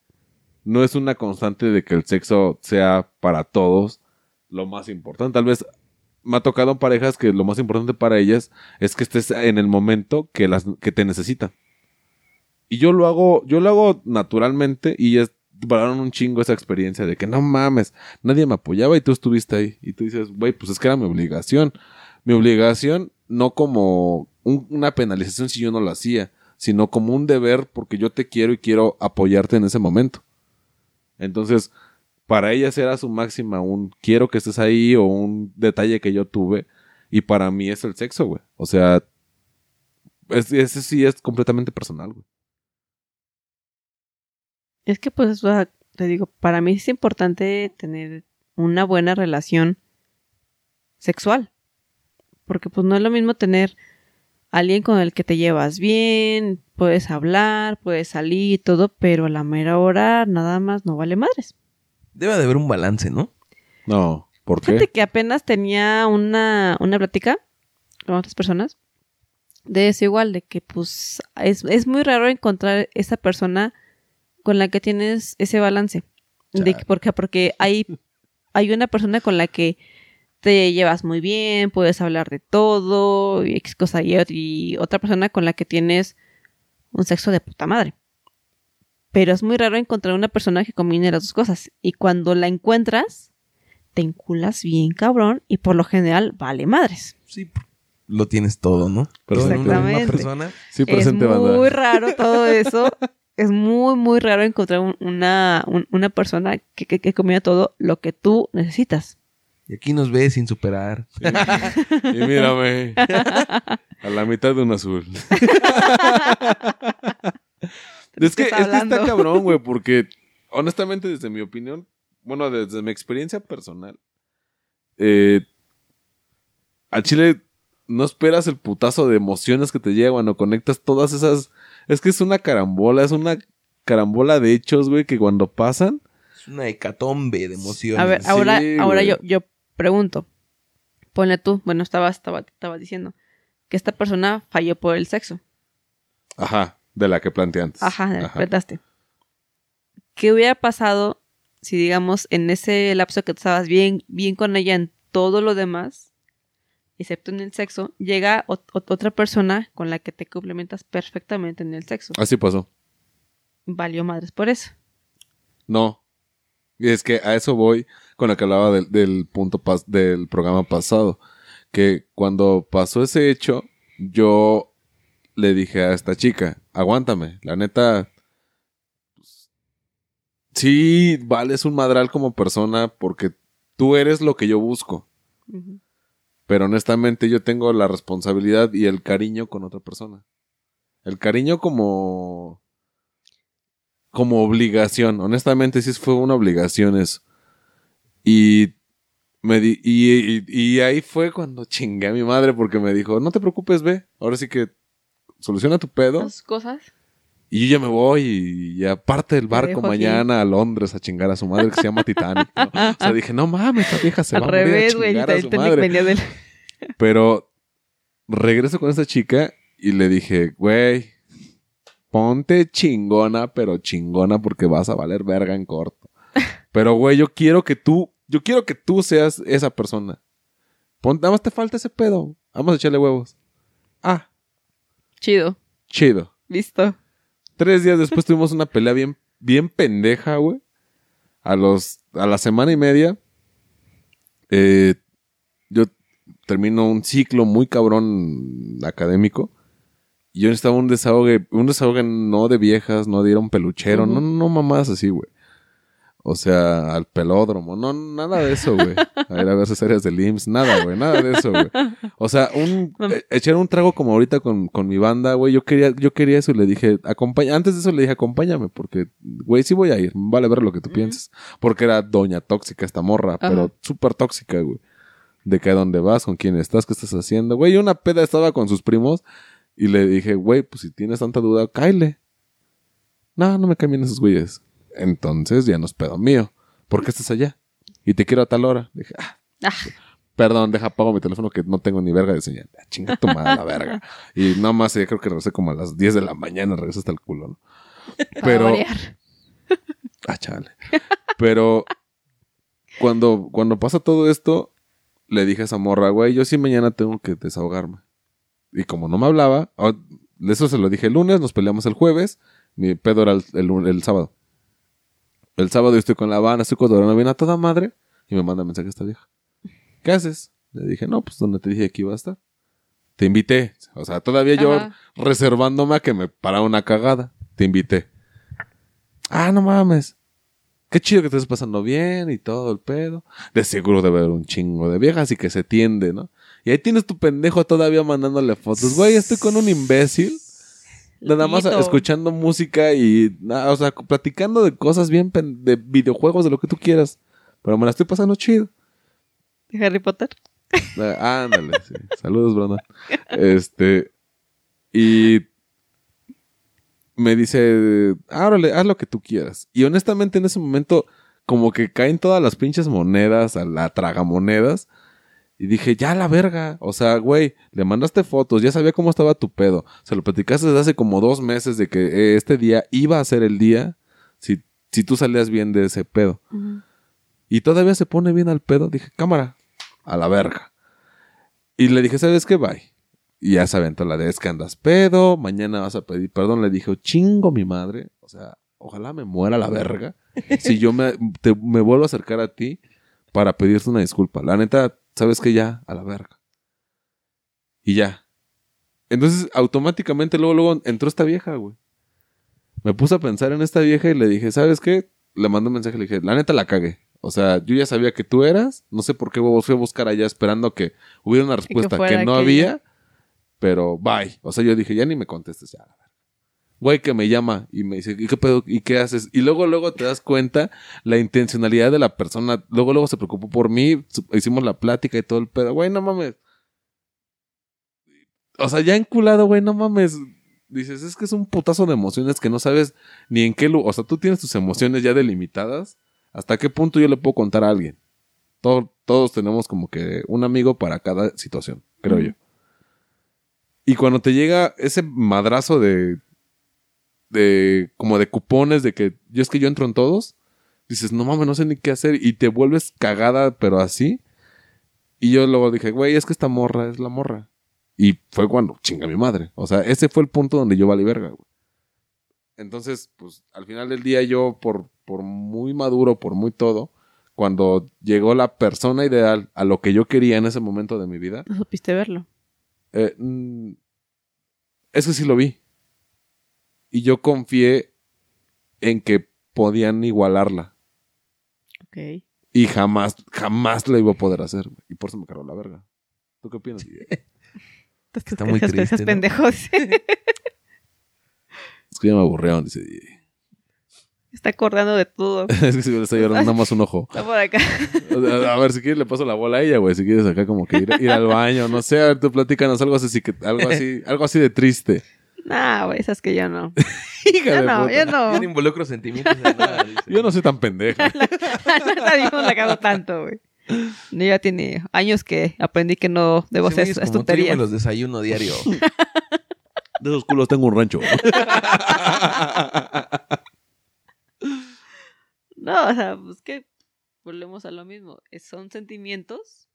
No es una constante de que el sexo sea para todos lo más importante. Tal vez me ha tocado parejas que lo más importante para ellas es que estés en el momento que, las, que te necesitan. Y yo lo hago, yo lo hago naturalmente y es valoraron un chingo esa experiencia de que no mames, nadie me apoyaba y tú estuviste ahí. Y tú dices, güey, pues es que era mi obligación. Mi obligación no como un- una penalización si yo no lo hacía, sino como un deber porque yo te quiero y quiero apoyarte en ese momento. Entonces, para ellas era su máxima un quiero que estés ahí o un detalle que yo tuve. Y para mí es el sexo, güey. O sea, es- ese sí es completamente personal, güey. Es que, pues, te digo, para mí es importante tener una buena relación sexual. Porque, pues, no es lo mismo tener alguien con el que te llevas bien, puedes hablar, puedes salir y todo, pero a la mera hora nada más no vale madres. Debe de haber un balance, ¿no? No, ¿por Fíjate qué? que apenas tenía una, una plática con otras personas de eso igual, de que pues es, es muy raro encontrar esa persona con la que tienes ese balance. De que, porque, porque hay, hay una persona con la que te llevas muy bien, puedes hablar de todo, y X cosa, y, y otra persona con la que tienes un sexo de puta madre. Pero es muy raro encontrar una persona que combine las dos cosas. Y cuando la encuentras, te enculas bien cabrón y por lo general vale madres. Sí, lo tienes todo, ¿no? Todo en una misma Exactamente. persona. Sí, Es banda. muy raro todo eso. es muy, muy raro encontrar un- una, un- una persona que, que, que combina todo lo que tú necesitas. Y aquí nos ves sin superar. Y mírame. A la mitad de un azul. es que, es que estás está cabrón, güey, porque honestamente, desde mi opinión, bueno, desde mi experiencia personal, eh, al chile no esperas el putazo de emociones que te llegan cuando conectas todas esas. Es que es una carambola, es una carambola de hechos, güey, que cuando pasan. Es una hecatombe de emociones. A ver, Sí, ahora, ahora yo, yo pregunto. Ponle tú, bueno, estabas estaba, estaba diciendo que esta persona falló por el sexo. Ajá, de la que planteé antes. Ajá, interpretaste. ¿Qué hubiera pasado si, digamos, en ese lapso que tú estabas bien, bien con ella en todo lo demás, excepto en el sexo, llega ot- ot- otra persona con la que te complementas perfectamente en el sexo? Así pasó. Valió madres por eso. No. Y es que a eso voy con lo que hablaba del, del punto del programa pasado. Que cuando pasó ese hecho, yo le dije a esta chica, aguántame, la neta. pues, Sí, vales un madral como persona porque tú eres lo que yo busco. Pero honestamente yo tengo la responsabilidad y el cariño con otra persona. El cariño como... como obligación. Honestamente sí fue una obligación eso. Y me di- y, y- y ahí fue cuando chingué a mi madre porque me dijo, no te preocupes, ve. Ahora sí que soluciona tu pedo. Las cosas. Y yo ya me voy y ya parte del barco aquí. mañana a Londres a chingar a su madre que se llama Titanic. ¿no? O sea, dije, no mames, esta vieja se Al va a morir a revés, güey. chingar a El su madre. del... Pero regreso con esta chica y le dije, güey, ponte chingona, pero chingona porque vas a valer verga en corto. Pero, güey, yo quiero que tú, yo quiero que tú seas esa persona. Pon, nada más te falta ese pedo. Vamos a echarle huevos. Ah, Chido. chido. Listo. Tres días después tuvimos una pelea bien, bien pendeja, güey. A los, a la semana y media, eh, yo termino un ciclo muy cabrón académico. Y yo necesitaba un desahogue, un desahogue no de viejas, no de ir a un peluchero, Ujú. no, no mamás así, güey. O sea, al pelódromo, no, nada de eso, güey. A ir a ver esas áreas del IMSS, nada, güey, nada de eso, güey. O sea, un, eh, echar un trago como ahorita con, con mi banda, güey, yo quería, yo quería eso y le dije, acompaña, antes de eso le dije, acompáñame, porque, güey, sí voy a ir, vale ver lo que tú pienses. Porque era doña tóxica esta morra, pero súper tóxica, güey. De que a dónde vas, con quién estás, qué estás haciendo. Güey, una peda estaba con sus primos y le dije, güey, pues si tienes tanta duda, cáele. No, no me cambien esos güeyes. Entonces ya no es pedo mío. ¿Por qué estás allá? Y te quiero a tal hora. Dije, ah, Ah, perdón, deja apago mi teléfono que no tengo ni verga de señal. Ah, Chinga tu madre la verga. Y nada más, eh, creo que regresé como a las 10 de la mañana, regresé hasta el culo, ¿no? Pero, ah, chale. Pero cuando, cuando pasa todo esto, le dije a esa morra, güey, yo sí mañana tengo que desahogarme. Y como no me hablaba, ah, eso se lo dije el lunes, nos peleamos el jueves, mi pedo era el, el sábado. El sábado yo estoy con la Habana, estoy cotorreando bien a toda madre, y me manda mensaje esta vieja. ¿Qué haces? Le dije, no, pues donde te dije que iba a estar. Te invité. O sea, todavía yo Ajá. reservándome a que me parara una cagada. Te invité. Ah, no mames. Qué chido que te estés pasando bien y todo el pedo. De seguro debe haber un chingo de viejas y que se tiende, ¿no? Y ahí tienes tu pendejo todavía mandándole fotos. Güey, estoy con un imbécil. Nada más escuchando música y, na- o sea, platicando de cosas bien, de videojuegos, de lo que tú quieras. Pero me la estoy pasando chido. ¿De Harry Potter? Ah, ándale, sí. Saludos, Brandon. Este. Y me dice, órale, haz lo que tú quieras. Y honestamente en ese momento, como que caen todas las pinches monedas a la tragamonedas. Y dije, ya la verga. O sea, güey, le mandaste fotos, ya sabía cómo estaba tu pedo. Se lo platicaste desde hace como dos meses de que eh, este día iba a ser el día si, si tú salías bien de ese pedo. Y todavía se pone bien al pedo. Dije, cámara, a la verga. Y le dije, ¿sabes qué? Bye. Y ya se aventó la de es que andas pedo, mañana vas a pedir perdón. Le dije, chingo mi madre. O sea, ojalá me muera la verga. Si yo me, te- me vuelvo a acercar a ti para pedirte una disculpa. La neta, ¿sabes qué? Ya, a la verga. Y ya. Entonces, automáticamente luego, luego entró esta vieja, güey. Me puse a pensar en esta vieja y le dije, ¿sabes qué? Le mandé un mensaje y le dije, la neta la cagué. O sea, yo ya sabía que tú eras. No sé por qué huevos fui a buscar allá esperando que hubiera una respuesta que, no aquella. había. Pero bye. O sea, yo dije, ya ni me contestes ya. Güey que me llama y me dice, ¿y qué pedo? ¿Y qué haces? Y luego, luego te das cuenta la intencionalidad de la persona. Luego, luego se preocupó por mí. Hicimos la plática y todo el pedo. Güey, no mames. O sea, ya enculado, güey, no mames. Dices, es que es un putazo de emociones que no sabes ni en qué... lu- O sea, tú tienes tus emociones ya delimitadas. ¿Hasta qué punto yo le puedo contar a alguien? Todo- todos tenemos como que un amigo para cada situación, creo yo. Y cuando te llega ese madrazo de... De... Como de cupones de que... Yo es que yo entro en todos. Dices, no mames, no sé ni qué hacer. Y te vuelves cagada, pero así. Y yo luego dije, güey, es que esta morra es la morra. Y fue cuando chinga mi madre. O sea, ese fue el punto donde yo valí verga, güey. Entonces, pues, al final del día yo, por, por muy maduro, por muy todo, cuando llegó la persona ideal a lo que yo quería en ese momento de mi vida, No supiste verlo. eh, mm, es que sí lo vi. Y yo confié en que podían igualarla. Ok. Y jamás, jamás la iba a poder hacer. Y por eso me cargó la verga. ¿Tú qué opinas? Entonces, Está muy triste, esas ¿no? pendejos. Es que ya me aburrieron, dice. Está acordando de todo. es que si le está llorando nada más un ojo. Está por acá. A ver, si quieres le paso la bola a ella, güey. Si quieres acá como que ir, ir al baño, no sé, a ver, tú platícanos algo así, que- algo así, algo así de triste. Nah, güey, esas que yo no. Hija Yo de no, puta. yo no. Yo no involucro sentimientos en nada. dice. Yo no soy tan pendeja. No la cago tanto, güey. Yo ya tiene años que aprendí que no debo hacer güey es esas como tú, yo me tonterías. los desayuno diario. De esos culos tengo un rancho. No, o sea, pues que volvemos a lo mismo. Son sentimientos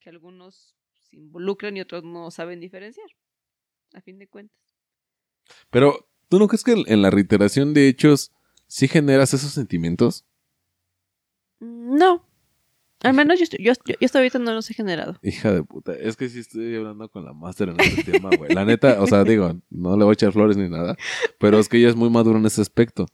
que algunos se involucran y otros no saben diferenciar. A fin de cuentas. Pero, ¿tú no crees que en la reiteración de hechos sí generas esos sentimientos? No. Al menos yo, estoy- yo, yo, yo hasta ahorita no los he generado. Hija de puta, es que sí estoy hablando con la máster en este tema, güey. La neta, o sea, digo, no le voy a echar flores ni nada, pero es que ella es muy madura en ese aspecto.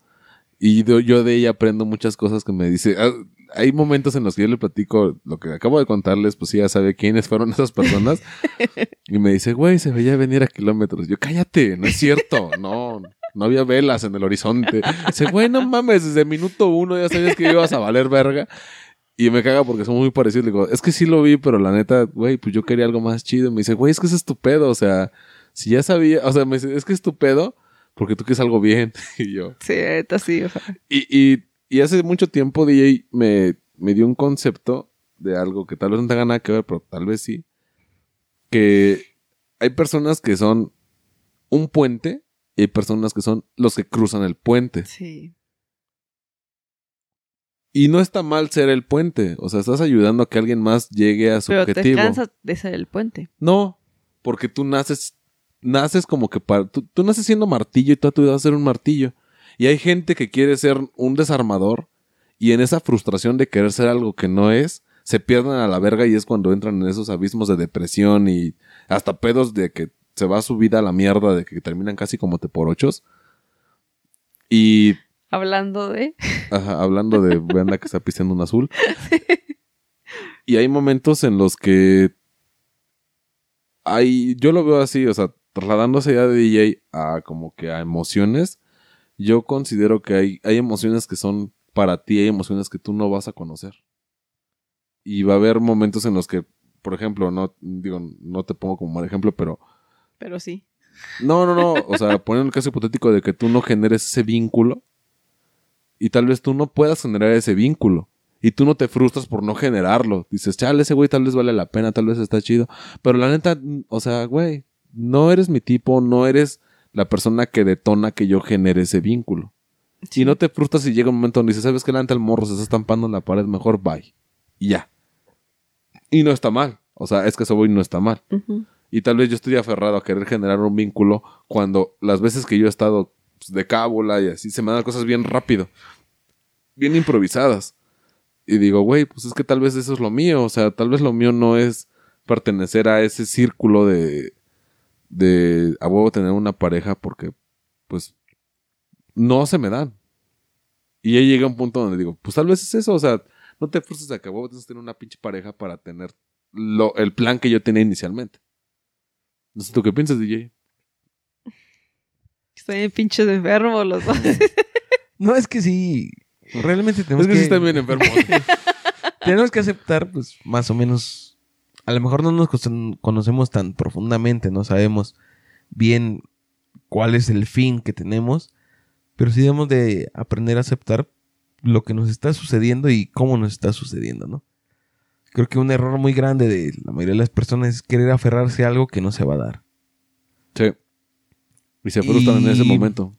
Y de- yo de ella aprendo muchas cosas que me dice. Ah, Hay momentos en los que yo le platico lo que acabo de contarles, pues ella sabe quiénes fueron esas personas. y me dice, güey, se veía venir a kilómetros. Yo, cállate, no es cierto, no. No había velas en el horizonte. Dice, güey, no mames, desde minuto uno ya sabías que ibas a valer verga. Y me caga porque son muy parecidos. Le digo, es que sí lo vi, pero la neta, güey, pues yo quería algo más chido. Me dice, güey, es que es estupendo. O sea, si ya sabía, o sea, me dice, es que es estupendo porque tú quieres algo bien. y yo. Sí, ahorita sí. O sea, Y, y, y hace mucho tiempo DJ me, me dio un concepto de algo que tal vez no tenga nada que ver, pero tal vez sí. Que hay personas que son un puente y hay personas que son los que cruzan el puente. sí. Y no está mal ser el puente. O sea, estás ayudando a que alguien más llegue a su Pero te objetivo. cansas de ser el puente. No, porque tú naces, naces como que para, tú, tú naces siendo martillo y toda tu vida vas a ser un martillo. Y hay gente que quiere ser un desarmador y en esa frustración de querer ser algo que no es, se pierden a la verga y es cuando entran en esos abismos de depresión y hasta pedos de que se va su vida a la mierda, de que terminan casi como te por ochos. Y Hablando de. Ajá, hablando de banda que está pisteando un azul. Y hay momentos en los que hay, yo lo veo así, o sea, trasladándose ya de DJ a como que a emociones, yo considero que hay, hay emociones que son para ti, hay emociones que tú no vas a conocer. Y va a haber momentos en los que, por ejemplo, no digo, no te pongo como mal ejemplo, pero Pero sí. no, no, no. O sea, poniendo el caso hipotético de que tú no generes ese vínculo y tal vez tú no puedas generar ese vínculo y tú no te frustras por no generarlo. Dices, chale, ese güey tal vez vale la pena, tal vez está chido. Pero la neta, o sea, güey, no eres mi tipo, no eres la persona que detona que yo genere ese vínculo. Y no te frustras si llega un momento donde dices, ¿sabes qué? La neta el morro se está estampando en la pared, mejor bye. Y ya. Y no está mal. O sea, es que eso voy no está mal. Y tal vez yo estoy aferrado a querer generar un vínculo cuando las veces que yo he estado pues, de cábula y así se me dan cosas bien rápido, bien improvisadas. Y digo, güey, pues es que tal vez eso es lo mío. O sea, tal vez lo mío no es pertenecer a ese círculo de, de a huevo tener una pareja porque, pues, no se me dan. Y ya llega un punto donde digo, pues tal vez es eso. O sea, no te frustres a que a huevo tienes que tener una pinche pareja para tener lo, el plan que yo tenía inicialmente. No sé tú qué piensas, DJ. Estoy en pinches enfermos los dos. No, es que sí. Realmente tenemos Es que sí están bien enfermos. tenemos que aceptar, pues, más o menos a lo mejor no nos cono- conocemos tan profundamente, no sabemos bien cuál es el fin que tenemos, pero sí debemos de aprender a aceptar lo que nos está sucediendo y cómo nos está sucediendo, ¿no? Creo que un error muy grande de la mayoría de las personas es querer aferrarse a algo que no se va a dar. Sí. Y se frustran en ese momento.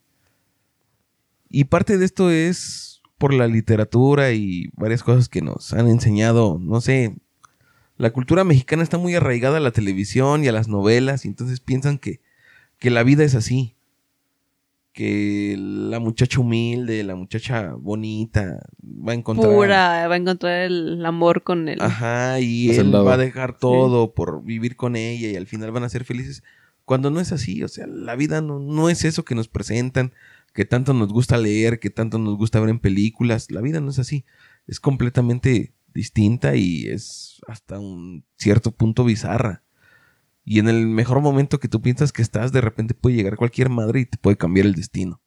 Y parte de esto es por la literatura y varias cosas que nos han enseñado, no sé, la cultura mexicana está muy arraigada a la televisión y a las novelas, y entonces piensan que, que la vida es así. Que la muchacha humilde, la muchacha bonita, va a encontrar... Pura, va a encontrar el amor con él. Ajá, y él va a dejar todo por vivir con ella y al final van a ser felices. Cuando no es así, o sea, la vida no, no es eso que nos presentan, que tanto nos gusta leer, que tanto nos gusta ver en películas. La vida no es así. Es completamente distinta y es hasta un cierto punto bizarra. Y en el mejor momento que tú piensas que estás, de repente puede llegar cualquier madre y te puede cambiar el destino.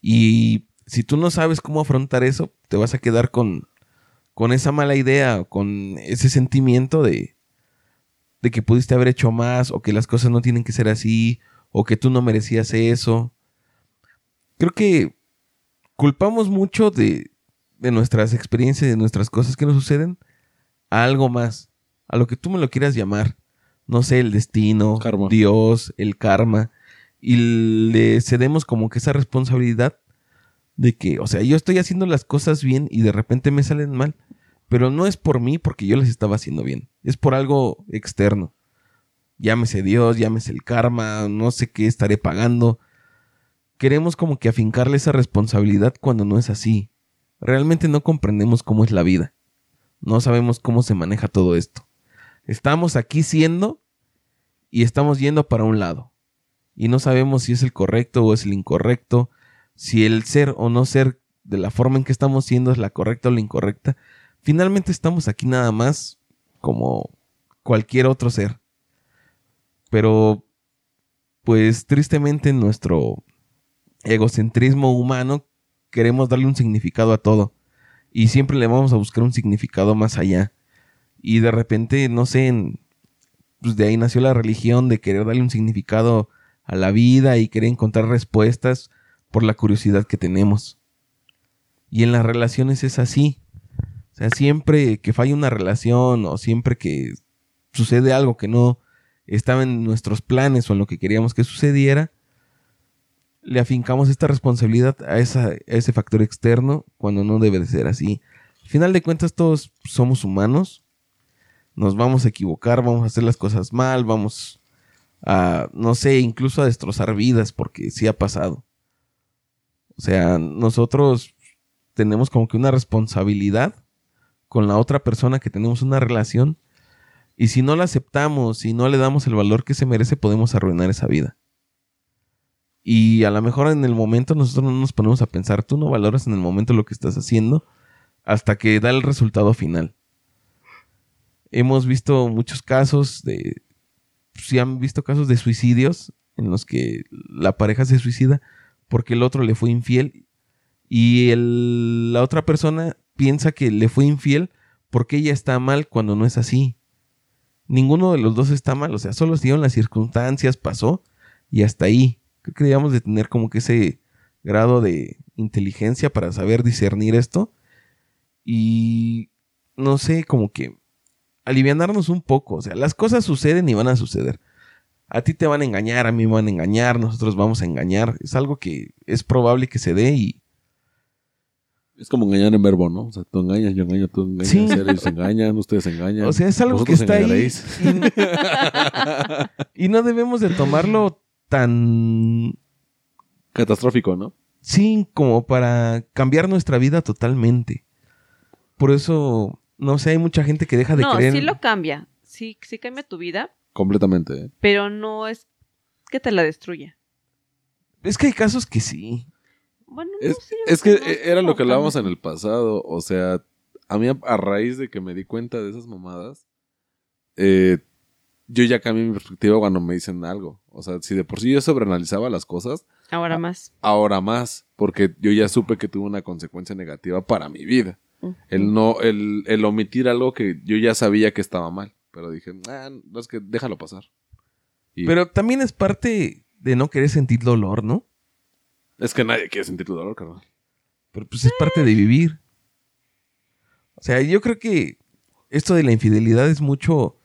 Y si tú no sabes cómo afrontar eso, te vas a quedar con, con esa mala idea, con ese sentimiento de, de que pudiste haber hecho más, o que las cosas no tienen que ser así, o que tú no merecías eso. Creo que culpamos mucho de, de nuestras experiencias, de nuestras cosas que nos suceden, a algo más, a lo que tú me lo quieras llamar. No sé, el destino, Karma. Dios, el karma. Y le cedemos como que esa responsabilidad de que, o sea, yo estoy haciendo las cosas bien y de repente me salen mal, pero no es por mí porque yo las estaba haciendo bien, es por algo externo. Llámese Dios, llámese el karma, no sé qué estaré pagando. Queremos como que afincarle esa responsabilidad cuando no es así. Realmente no comprendemos cómo es la vida. No sabemos cómo se maneja todo esto. Estamos aquí siendo y estamos yendo para un lado. Y no sabemos si es el correcto o es el incorrecto, si el ser o no ser de la forma en que estamos siendo es la correcta o la incorrecta. Finalmente estamos aquí nada más como cualquier otro ser. Pero, pues tristemente en nuestro egocentrismo humano queremos darle un significado a todo. Y siempre le vamos a buscar un significado más allá. Y de repente, no sé, pues de ahí nació la religión de querer darle un significado a la vida y querer encontrar respuestas por la curiosidad que tenemos. Y en las relaciones es así. O sea, siempre que falla una relación o siempre que sucede algo que no estaba en nuestros planes o en lo que queríamos que sucediera, le afincamos esta responsabilidad a, ese factor externo cuando no debe de ser así. Al final de cuentas todos somos humanos, nos vamos a equivocar, vamos a hacer las cosas mal, vamos a, no sé, incluso a destrozar vidas porque sí ha pasado. O sea, nosotros tenemos como que una responsabilidad con la otra persona que tenemos una relación y si no la aceptamos, si no le damos el valor que se merece, podemos arruinar esa vida. Y a lo mejor en el momento nosotros no nos ponemos a pensar, tú no valoras en el momento lo que estás haciendo hasta que da el resultado final. Hemos visto muchos casos de... Si han visto casos de suicidios en los que la pareja se suicida porque el otro le fue infiel y el- la otra persona piensa que le fue infiel porque ella está mal cuando no es así. Ninguno de los dos está mal, o sea, solo se dieron las circunstancias, pasó y hasta ahí. Creo que debíamos de tener como que ese grado de inteligencia para saber discernir esto y no sé, como que alivianarnos un poco, o sea, las cosas suceden y van a suceder. A ti te van a engañar, a mí me van a engañar, nosotros vamos a engañar. Es algo que es probable que se dé y Es como engañar en verbo, ¿no? O sea, tú engañas, yo engaño, tú engañas, Sí. ellos se engañan, ustedes engañan. O sea, es algo que está ahí. Y, y no debemos de tomarlo tan Catastrófico, ¿no? sí como para cambiar nuestra vida totalmente. Por eso, no sé, hay mucha gente que deja de no, creer. sí lo cambia. Sí, sí cambia tu vida, Completamente. ¿eh? pero no es que te la destruya. Es que hay casos que sí. Bueno, no Es, sé, es que no era lo que hablábamos en el pasado. O sea, a mí a, a raíz de que me di cuenta de esas mamadas, eh, yo ya cambié mi perspectiva cuando me dicen algo. O sea, si de por sí yo sobreanalizaba las cosas, Ahora más. ahora más, porque yo ya supe que tuvo una consecuencia negativa para mi vida. El no, el, el omitir algo que yo ya sabía que estaba mal. Pero dije, ah, no, es que déjalo pasar. Y Pero también es parte de no querer sentir dolor, ¿no? es que nadie quiere sentir tu dolor, carnal. Pero pues es parte de vivir. O sea, yo creo que esto de la infidelidad es mucho,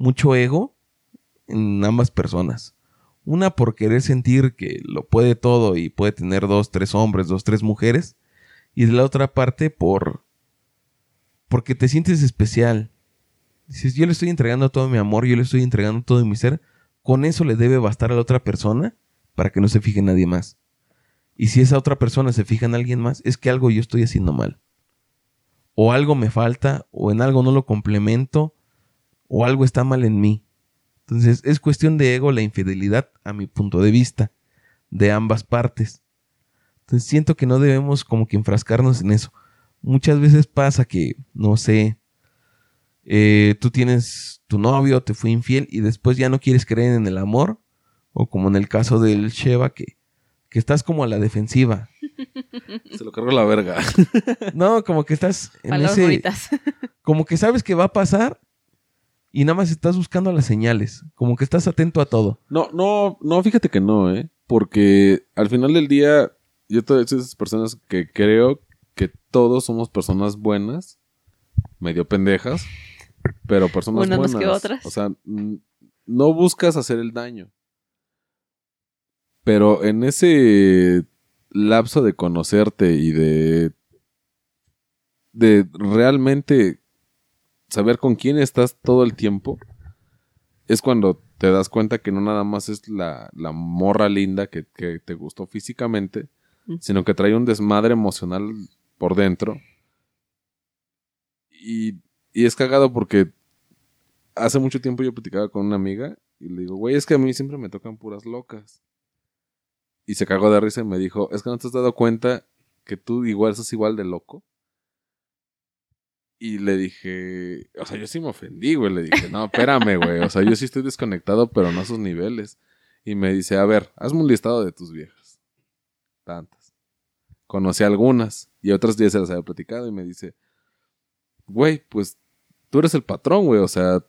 mucho ego en ambas personas. Una por querer sentir que lo puede todo y puede tener dos, tres hombres, dos, tres mujeres. Y de la otra parte por... Porque te sientes especial. Dices, yo le estoy entregando todo mi amor, yo le estoy entregando todo mi ser. Con eso le debe bastar a la otra persona para que no se fije en nadie más. Y si esa otra persona se fija en alguien más, es que algo yo estoy haciendo mal. O algo me falta, o en algo no lo complemento, o algo está mal en mí. Entonces es cuestión de ego la infidelidad a mi punto de vista, de ambas partes. Entonces siento que no debemos como que enfrascarnos en eso. Muchas veces pasa que, no sé, eh, tú tienes tu novio, te fue infiel y después ya no quieres creer en el amor, o como en el caso del Sheva, que, que estás como a la defensiva. Se lo cargó la verga. No, como que estás en Palabras ese, bonitas. como que sabes que va a pasar y nada más estás buscando las señales, como que estás atento a todo. No, no, no, fíjate que no, ¿eh? Porque al final del día, yo de esas personas que creo que todos somos personas buenas, medio pendejas, pero personas más buenas. que otras. O sea, no buscas hacer el daño. Pero en ese lapso de conocerte y de de realmente saber con quién estás todo el tiempo, es cuando te das cuenta que no nada más es la, la morra linda que, que te gustó físicamente, Mm. sino que trae un desmadre emocional por dentro. Y, y es cagado porque hace mucho tiempo yo platicaba con una amiga y le digo, güey, es que a mí siempre me tocan puras locas. Y se cagó de risa y me dijo, es que no te has dado cuenta que tú igual sos igual de loco. Y le dije, o sea, yo sí me ofendí, güey. Le dije, no, espérame, güey. O sea, yo sí estoy desconectado, pero no a sus niveles. Y me dice, a ver, hazme un listado de tus viejas. Tantas. Conocí algunas y otras días se las había platicado y me dice, güey, pues tú eres el patrón, güey. O sea,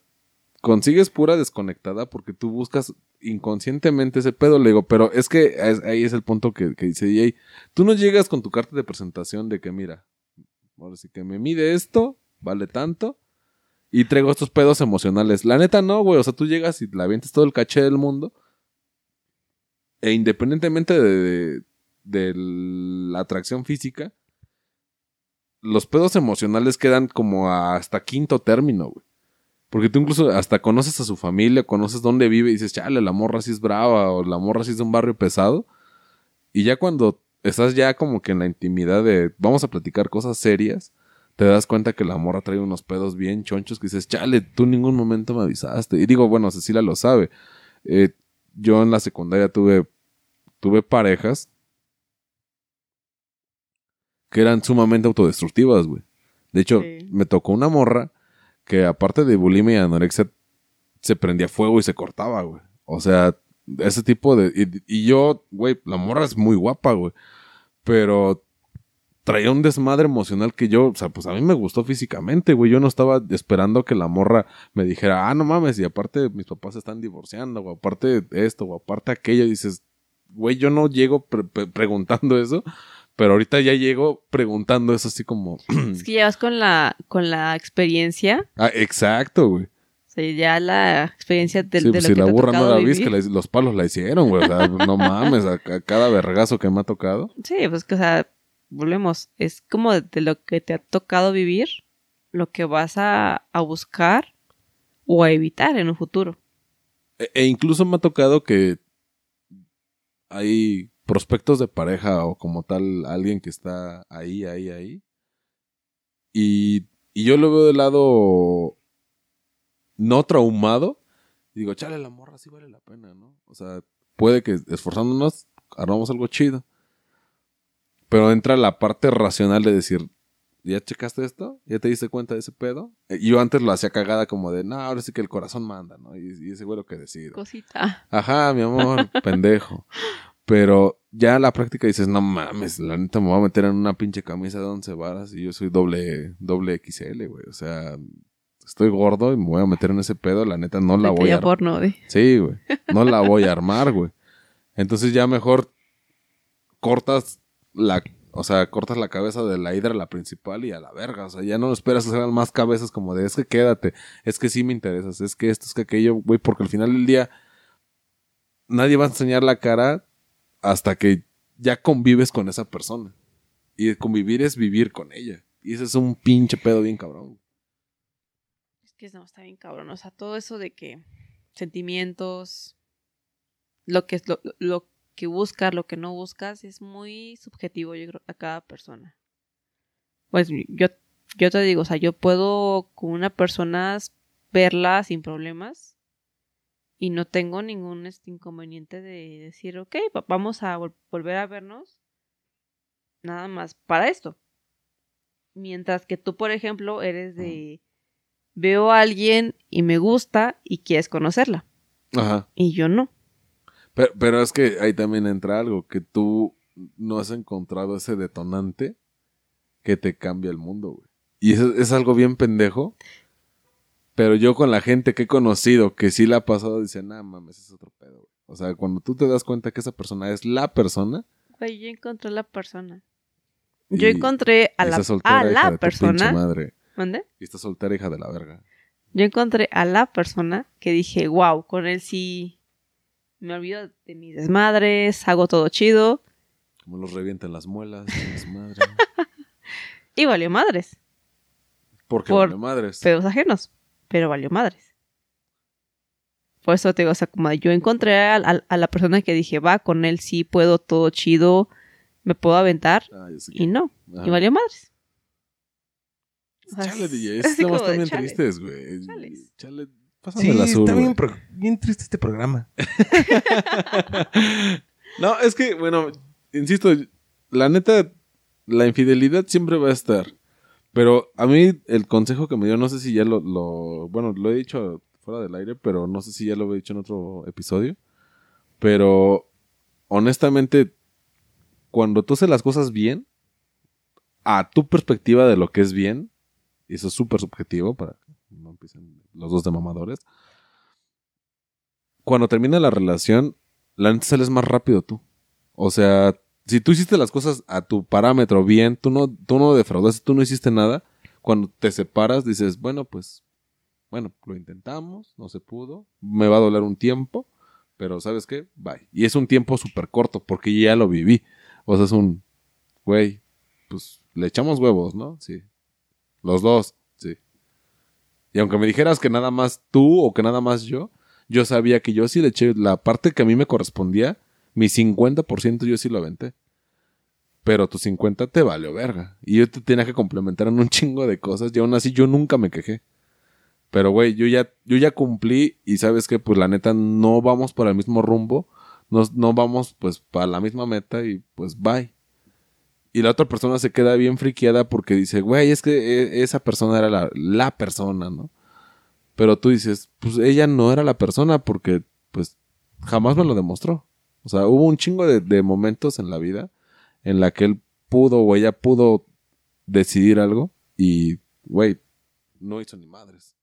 consigues pura desconectada porque tú buscas inconscientemente ese pedo. Le digo, pero es que ahí es el punto que, que dice DJ. Tú no llegas con tu carta de presentación de que, mira, ahora sí que me mide esto, vale tanto. Y traigo estos pedos emocionales. La neta no, güey. O sea, tú llegas y la avientas todo el caché del mundo. E independientemente de, la atracción física, los pedos emocionales quedan como hasta quinto término, güey. Porque tú incluso hasta conoces a su familia, conoces dónde vive y dices, chale, la morra sí es brava o la morra sí es de un barrio pesado. Y ya cuando estás ya como que en la intimidad de vamos a platicar cosas serias, te das cuenta que la morra trae unos pedos bien chonchos que dices, chale, tú en ningún momento me avisaste. Y digo, bueno, Cecilia lo sabe. Eh, yo en la secundaria tuve, tuve parejas que eran sumamente autodestructivas, güey. De hecho, Sí. me tocó una morra que aparte de bulimia y anorexia, se prendía fuego y se cortaba, güey. O sea, ese tipo de... Y, y yo, güey, la morra es muy guapa, güey. Pero traía un desmadre emocional que yo, o sea, pues a mí me gustó físicamente, güey. Yo no estaba esperando que la morra me dijera, ah, no mames, y aparte mis papás se están divorciando, o aparte esto, o aparte aquello. Y dices, güey, yo no llego pre- pre- preguntando eso, pero ahorita ya llego preguntando eso así como, Es que llevas con la, con la experiencia, ah, exacto, güey. o sea, ya la experiencia de, sí, de pues lo si que la te burra no la vis, que vivir. la- los palos la hicieron, güey. O sea, no mames, a, a cada vergazo que me ha tocado. Sí, pues que, o sea, volvemos, es como de lo que te ha tocado vivir, lo que vas a, a buscar o a evitar en un futuro. E, e incluso me ha tocado que hay prospectos de pareja o como tal alguien que está ahí, ahí, ahí. Y, y yo lo veo de lado no traumado. Y digo, chale, la morra sí vale la pena, ¿no? O sea, puede que esforzándonos armamos algo chido. Pero entra la parte racional de decir, ¿ya checaste esto? ¿Ya te diste cuenta de ese pedo? Eh, Yo antes lo hacía cagada como de, no, ahora sí que el corazón manda, ¿no? Y, y ese güey lo que decide. Cosita. Ajá, mi amor, pendejo. Pero ya la práctica dices, no mames, la neta me voy a meter en una pinche camisa de 11 varas y yo soy doble, doble XL, güey. O sea, estoy gordo y me voy a meter en ese pedo, la neta no la voy a porno, de. Sí, güey. No la voy a armar, güey. Entonces ya mejor cortas la, o sea, cortas la cabeza de la hidra, la principal, y a la verga. O sea, ya no esperas sean más cabezas como de es que quédate, es que sí me interesas, es que esto, es que aquello, güey, porque al final del día nadie va a enseñar la cara hasta que ya convives con esa persona. Y convivir es vivir con ella. Y ese es un pinche pedo bien cabrón. Es que no, está bien cabrón. O sea, todo eso de que sentimientos, lo que es lo, lo que buscas, lo que no buscas, es muy subjetivo, yo creo, a cada persona. Pues yo, yo te digo, o sea, yo puedo con una persona verla sin problemas y no tengo ningún este, inconveniente de decir, ok, va- vamos a vol- volver a vernos nada más para esto. Mientras que tú, por ejemplo, eres de veo a alguien y me gusta y quieres conocerla. Ajá. Y yo no. Pero, pero es que ahí también entra algo, que tú no has encontrado ese detonante que te cambia el mundo, güey. Y eso es algo bien pendejo. Pero yo con la gente que he conocido que sí la ha pasado, dicen, nah, mames, es otro pedo, güey. O sea, cuando tú te das cuenta que esa persona es la persona, Güey, yo encontré a la persona. Yo encontré a la, soltera, a la persona. madre. ¿Mande? Y estás soltera, hija de la verga. Yo encontré a la persona que dije, wow, con él sí me olvido de mis desmadres, hago todo chido. Como los revientan las muelas, las madre. Y valió madres, Porque Por vale madres. pedos ajenos, pero valió madres. Por eso te digo, o sea, como yo encontré a, a- a la persona que dije, va, con él sí puedo todo chido, me puedo aventar, sí. y no, Ajá. y valió madres. Chale, DJ, como chale. tristes, güey. Chale, pásame Sí, el azul, está bien, bien triste este programa. no, es que, bueno, insisto, la neta, la infidelidad siempre va a estar. Pero a mí el consejo que me dio, no sé si ya lo, lo- bueno, lo he dicho fuera del aire, pero no sé si ya lo he dicho en otro episodio. Pero honestamente, cuando tú haces las cosas bien, a tu perspectiva de lo que es bien, y eso es súper subjetivo para los dos de mamadores, cuando termina la relación, la neta sales más rápido tú. O sea, si tú hiciste las cosas a tu parámetro bien, tú no, tú no defraudaste, tú no hiciste nada, cuando te separas dices, bueno, pues, bueno, lo intentamos, no se pudo, me va a doler un tiempo, pero ¿sabes qué? Bye. Y es un tiempo súper corto porque ya lo viví. O sea, es un, güey, pues le echamos huevos, ¿no? Sí. Los dos. Y aunque me dijeras que nada más tú o que nada más yo, yo sabía que yo sí le eché la parte que a mí me correspondía, mi 50% yo sí lo aventé. Pero tu 50 te valió verga. Y yo te tenía que complementar en un chingo de cosas y aún así yo nunca me quejé. Pero güey, yo ya, yo ya cumplí y sabes que pues la neta no vamos para el mismo rumbo. No, no vamos pues para la misma meta y pues bye. Y la otra persona se queda bien friqueada porque dice, güey, es que eh, esa persona era la, la persona, ¿no? Pero tú dices, pues ella no era la persona porque pues jamás me lo demostró. O sea, hubo un chingo de, de momentos en la vida en la que él pudo o ella pudo decidir algo y, güey, no hizo ni madres.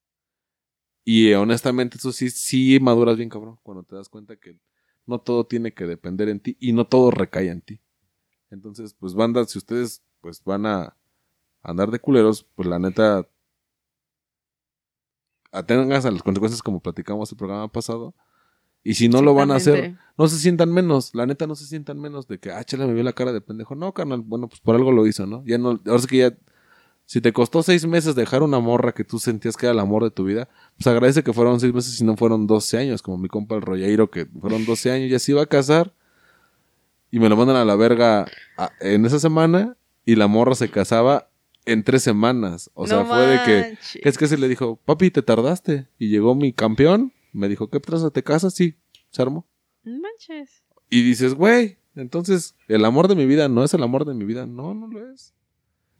Y eh, honestamente eso sí, sí maduras bien cabrón cuando te das cuenta que no todo tiene que depender en ti y no todo recae en ti. Entonces, pues banda, si ustedes pues van a andar de culeros, pues la neta atengas a las consecuencias como platicamos el programa pasado. Y si no lo van a hacer, no se sientan menos, la neta no se sientan menos de que, ah, chale, me vio la cara de pendejo. No, carnal, bueno, pues por algo lo hizo, ¿no? Ya no, ahora sí que ya, si te costó seis meses dejar una morra que tú sentías que era el amor de tu vida, pues agradece que fueron seis meses y no fueron 12 años, como mi compa el Rollairo, que fueron 12 años, ya se iba a casar y me lo mandan a la verga a- en esa semana y la morra se casaba en tres semanas. O sea, No fue de que, que es que se le dijo, papi, te tardaste. Y llegó mi campeón, me dijo, ¿qué traza? ¿Te casas? Sí, se armó. Manches. Y dices, güey, entonces el amor de mi vida no es el amor de mi vida. No, no lo es.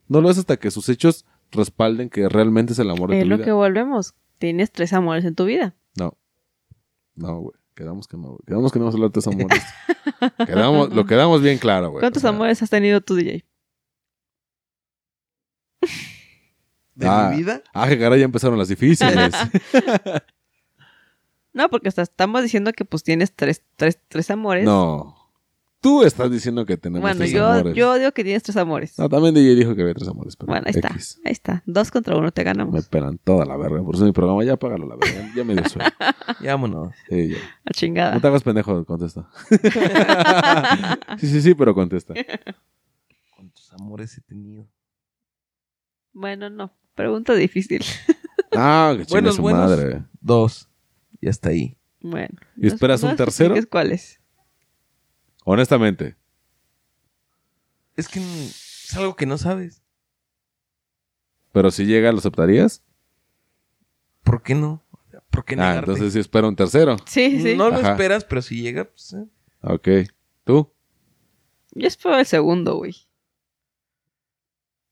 No lo es hasta que sus hechos respalden que realmente es el amor de Es tu lo vida. que volvemos. Tienes tres amores en tu vida. No. No, güey. Quedamos que no, güey. Quedamos que no vamos a hablar de esos amores. quedamos, lo quedamos bien claro, güey. ¿Cuántos O sea, amores has tenido tú, DJ? de Ah. mi vida. Ah, que caray, ya empezaron las difíciles. No, porque hasta estamos diciendo que pues tienes tres, tres, tres amores. no. Tú estás diciendo que tenemos Bueno, tres yo, amores. yo digo que tienes tres amores. No, también DJ dijo que había tres amores. Pero bueno, ahí está. X. Ahí está. Dos contra uno te Me ganamos. pelan toda la verga. Por eso mi programa ya apágalo la verga. Ya me dio sueño. Ya vámonos. Sí, ya. La chingada. No te hagas pendejo, contesta. sí, sí, sí, pero contesta. ¿Cuántos amores he tenido? Bueno, no. Pregunta difícil. Ah, que Buenos, su buenos. madre. Dos. Y hasta ahí. Bueno. ¿Y esperas un tercero? ¿Cuáles? Honestamente. Es que es algo que no sabes. Pero si llega, ¿lo aceptarías? ¿Por qué no? ¿Por qué Ah, negarte? entonces sí espero un tercero. Sí, sí. No lo Ajá. esperas, pero si llega, pues... eh. Ok. ¿Tú? Yo espero el segundo, güey.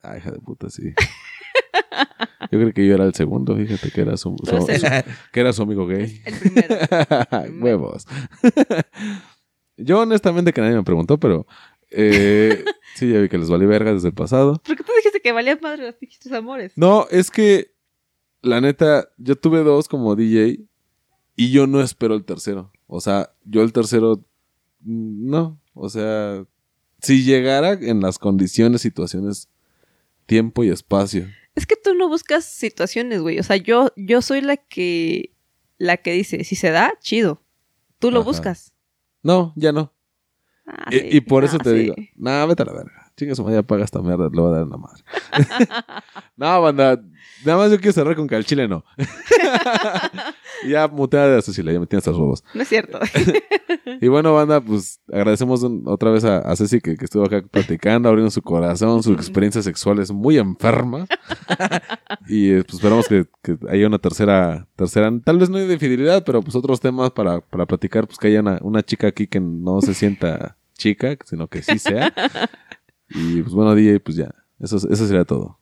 Ay, hija de puta, sí. Yo creo que yo era el segundo, fíjate que era su, el, que era su amigo gay. el primero. Huevos. Yo honestamente que nadie me preguntó, pero eh, sí, ya vi que les vale verga desde el pasado. ¿Por qué tú dijiste que valía madre los pinches amores? No, es que la neta, yo tuve dos como DJ y yo no espero el tercero. O sea, yo el tercero, mm, no. O sea, si llegara en las condiciones, situaciones, tiempo y espacio. Es que tú no buscas situaciones, güey. O sea, yo, yo soy la que la que dice, si se da, chido. Tú lo Ajá. buscas. No, ya no. Ah, y, sí. y por eso Ah, te sí. digo, nah, vete a la verga. Chinga su madre, apaga esta mierda, le voy a dar una madre. no, banda, nada más yo quiero cerrar con que al chile no. Ya mutea de Cecilia, ya me tienes hasta los huevos. No es cierto. Y bueno, banda, pues agradecemos un- otra vez a, a Ceci que, que estuvo acá platicando, abriendo su corazón, su experiencia sexual es muy enferma. y eh, pues esperamos que, que haya una tercera, tercera, tal vez no de infidelidad, pero pues otros temas para, para platicar, pues que haya una, una chica aquí que no se sienta chica, sino que sí sea. Y pues bueno, DJ, pues ya, eso, eso sería todo.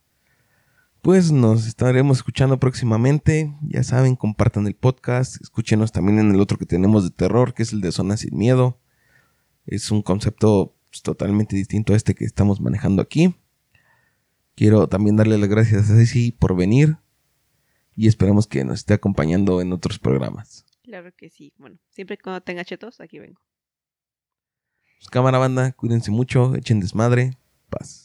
Pues nos estaremos escuchando próximamente. Ya saben, compartan el podcast. Escúchenos también en el otro que tenemos de terror, que es el de Zona Sin Miedo. Es un concepto pues, totalmente distinto a este que estamos manejando aquí. Quiero también darle las gracias a Ceci por venir. Y esperemos que nos esté acompañando en otros programas. claro que sí. Bueno, siempre cuando tenga chetos, aquí vengo. Pues, cámara banda, cuídense mucho, echen desmadre. Paz.